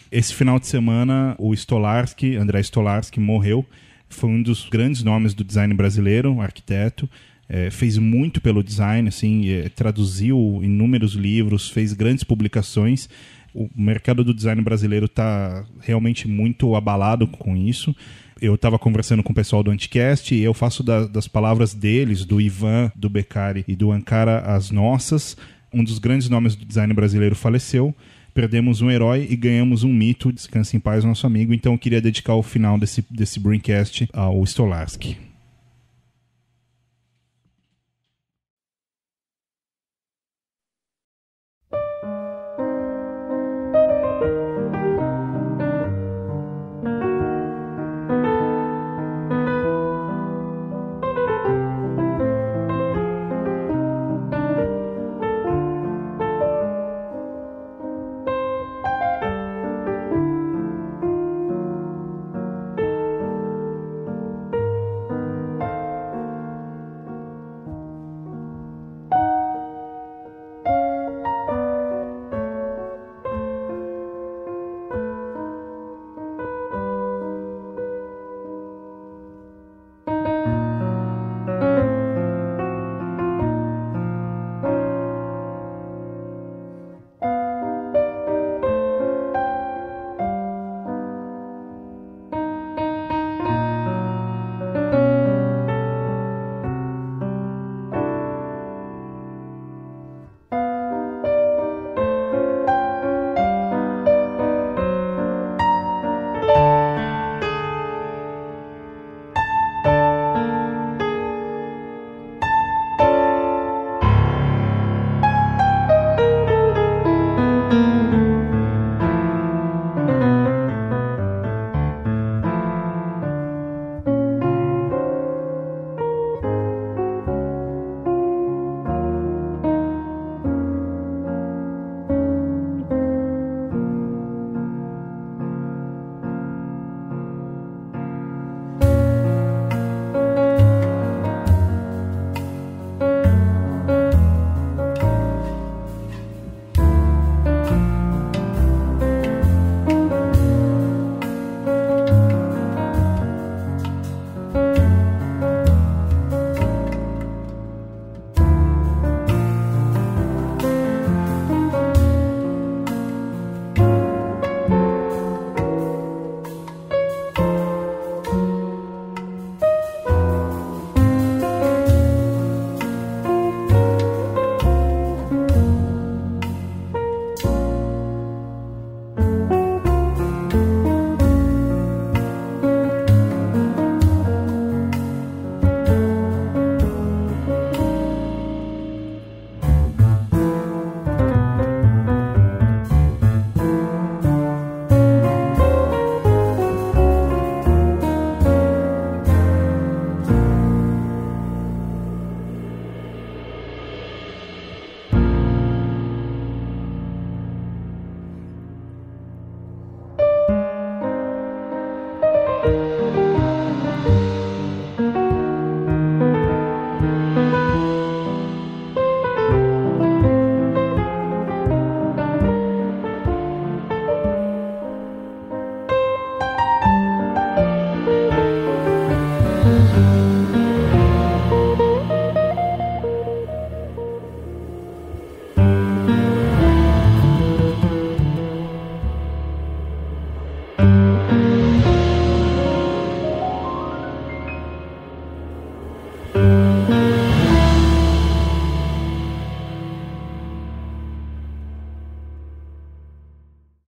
Esse final de semana, o Stolarski, André Stolarski, morreu. Foi um dos grandes nomes do design brasileiro, um arquiteto. Eh, fez muito pelo design, assim, eh, traduziu inúmeros livros, fez grandes publicações. O mercado do design brasileiro está realmente muito abalado com isso eu estava conversando com o pessoal do Anticast e eu faço da- das palavras deles, do Ivan, do Beccari e do Ankara, as nossas. Um dos grandes nomes do design brasileiro faleceu. Perdemos um herói e ganhamos um mito. Descanse em paz, nosso amigo. Então eu queria dedicar o final desse, desse Braincast ao Stolarski.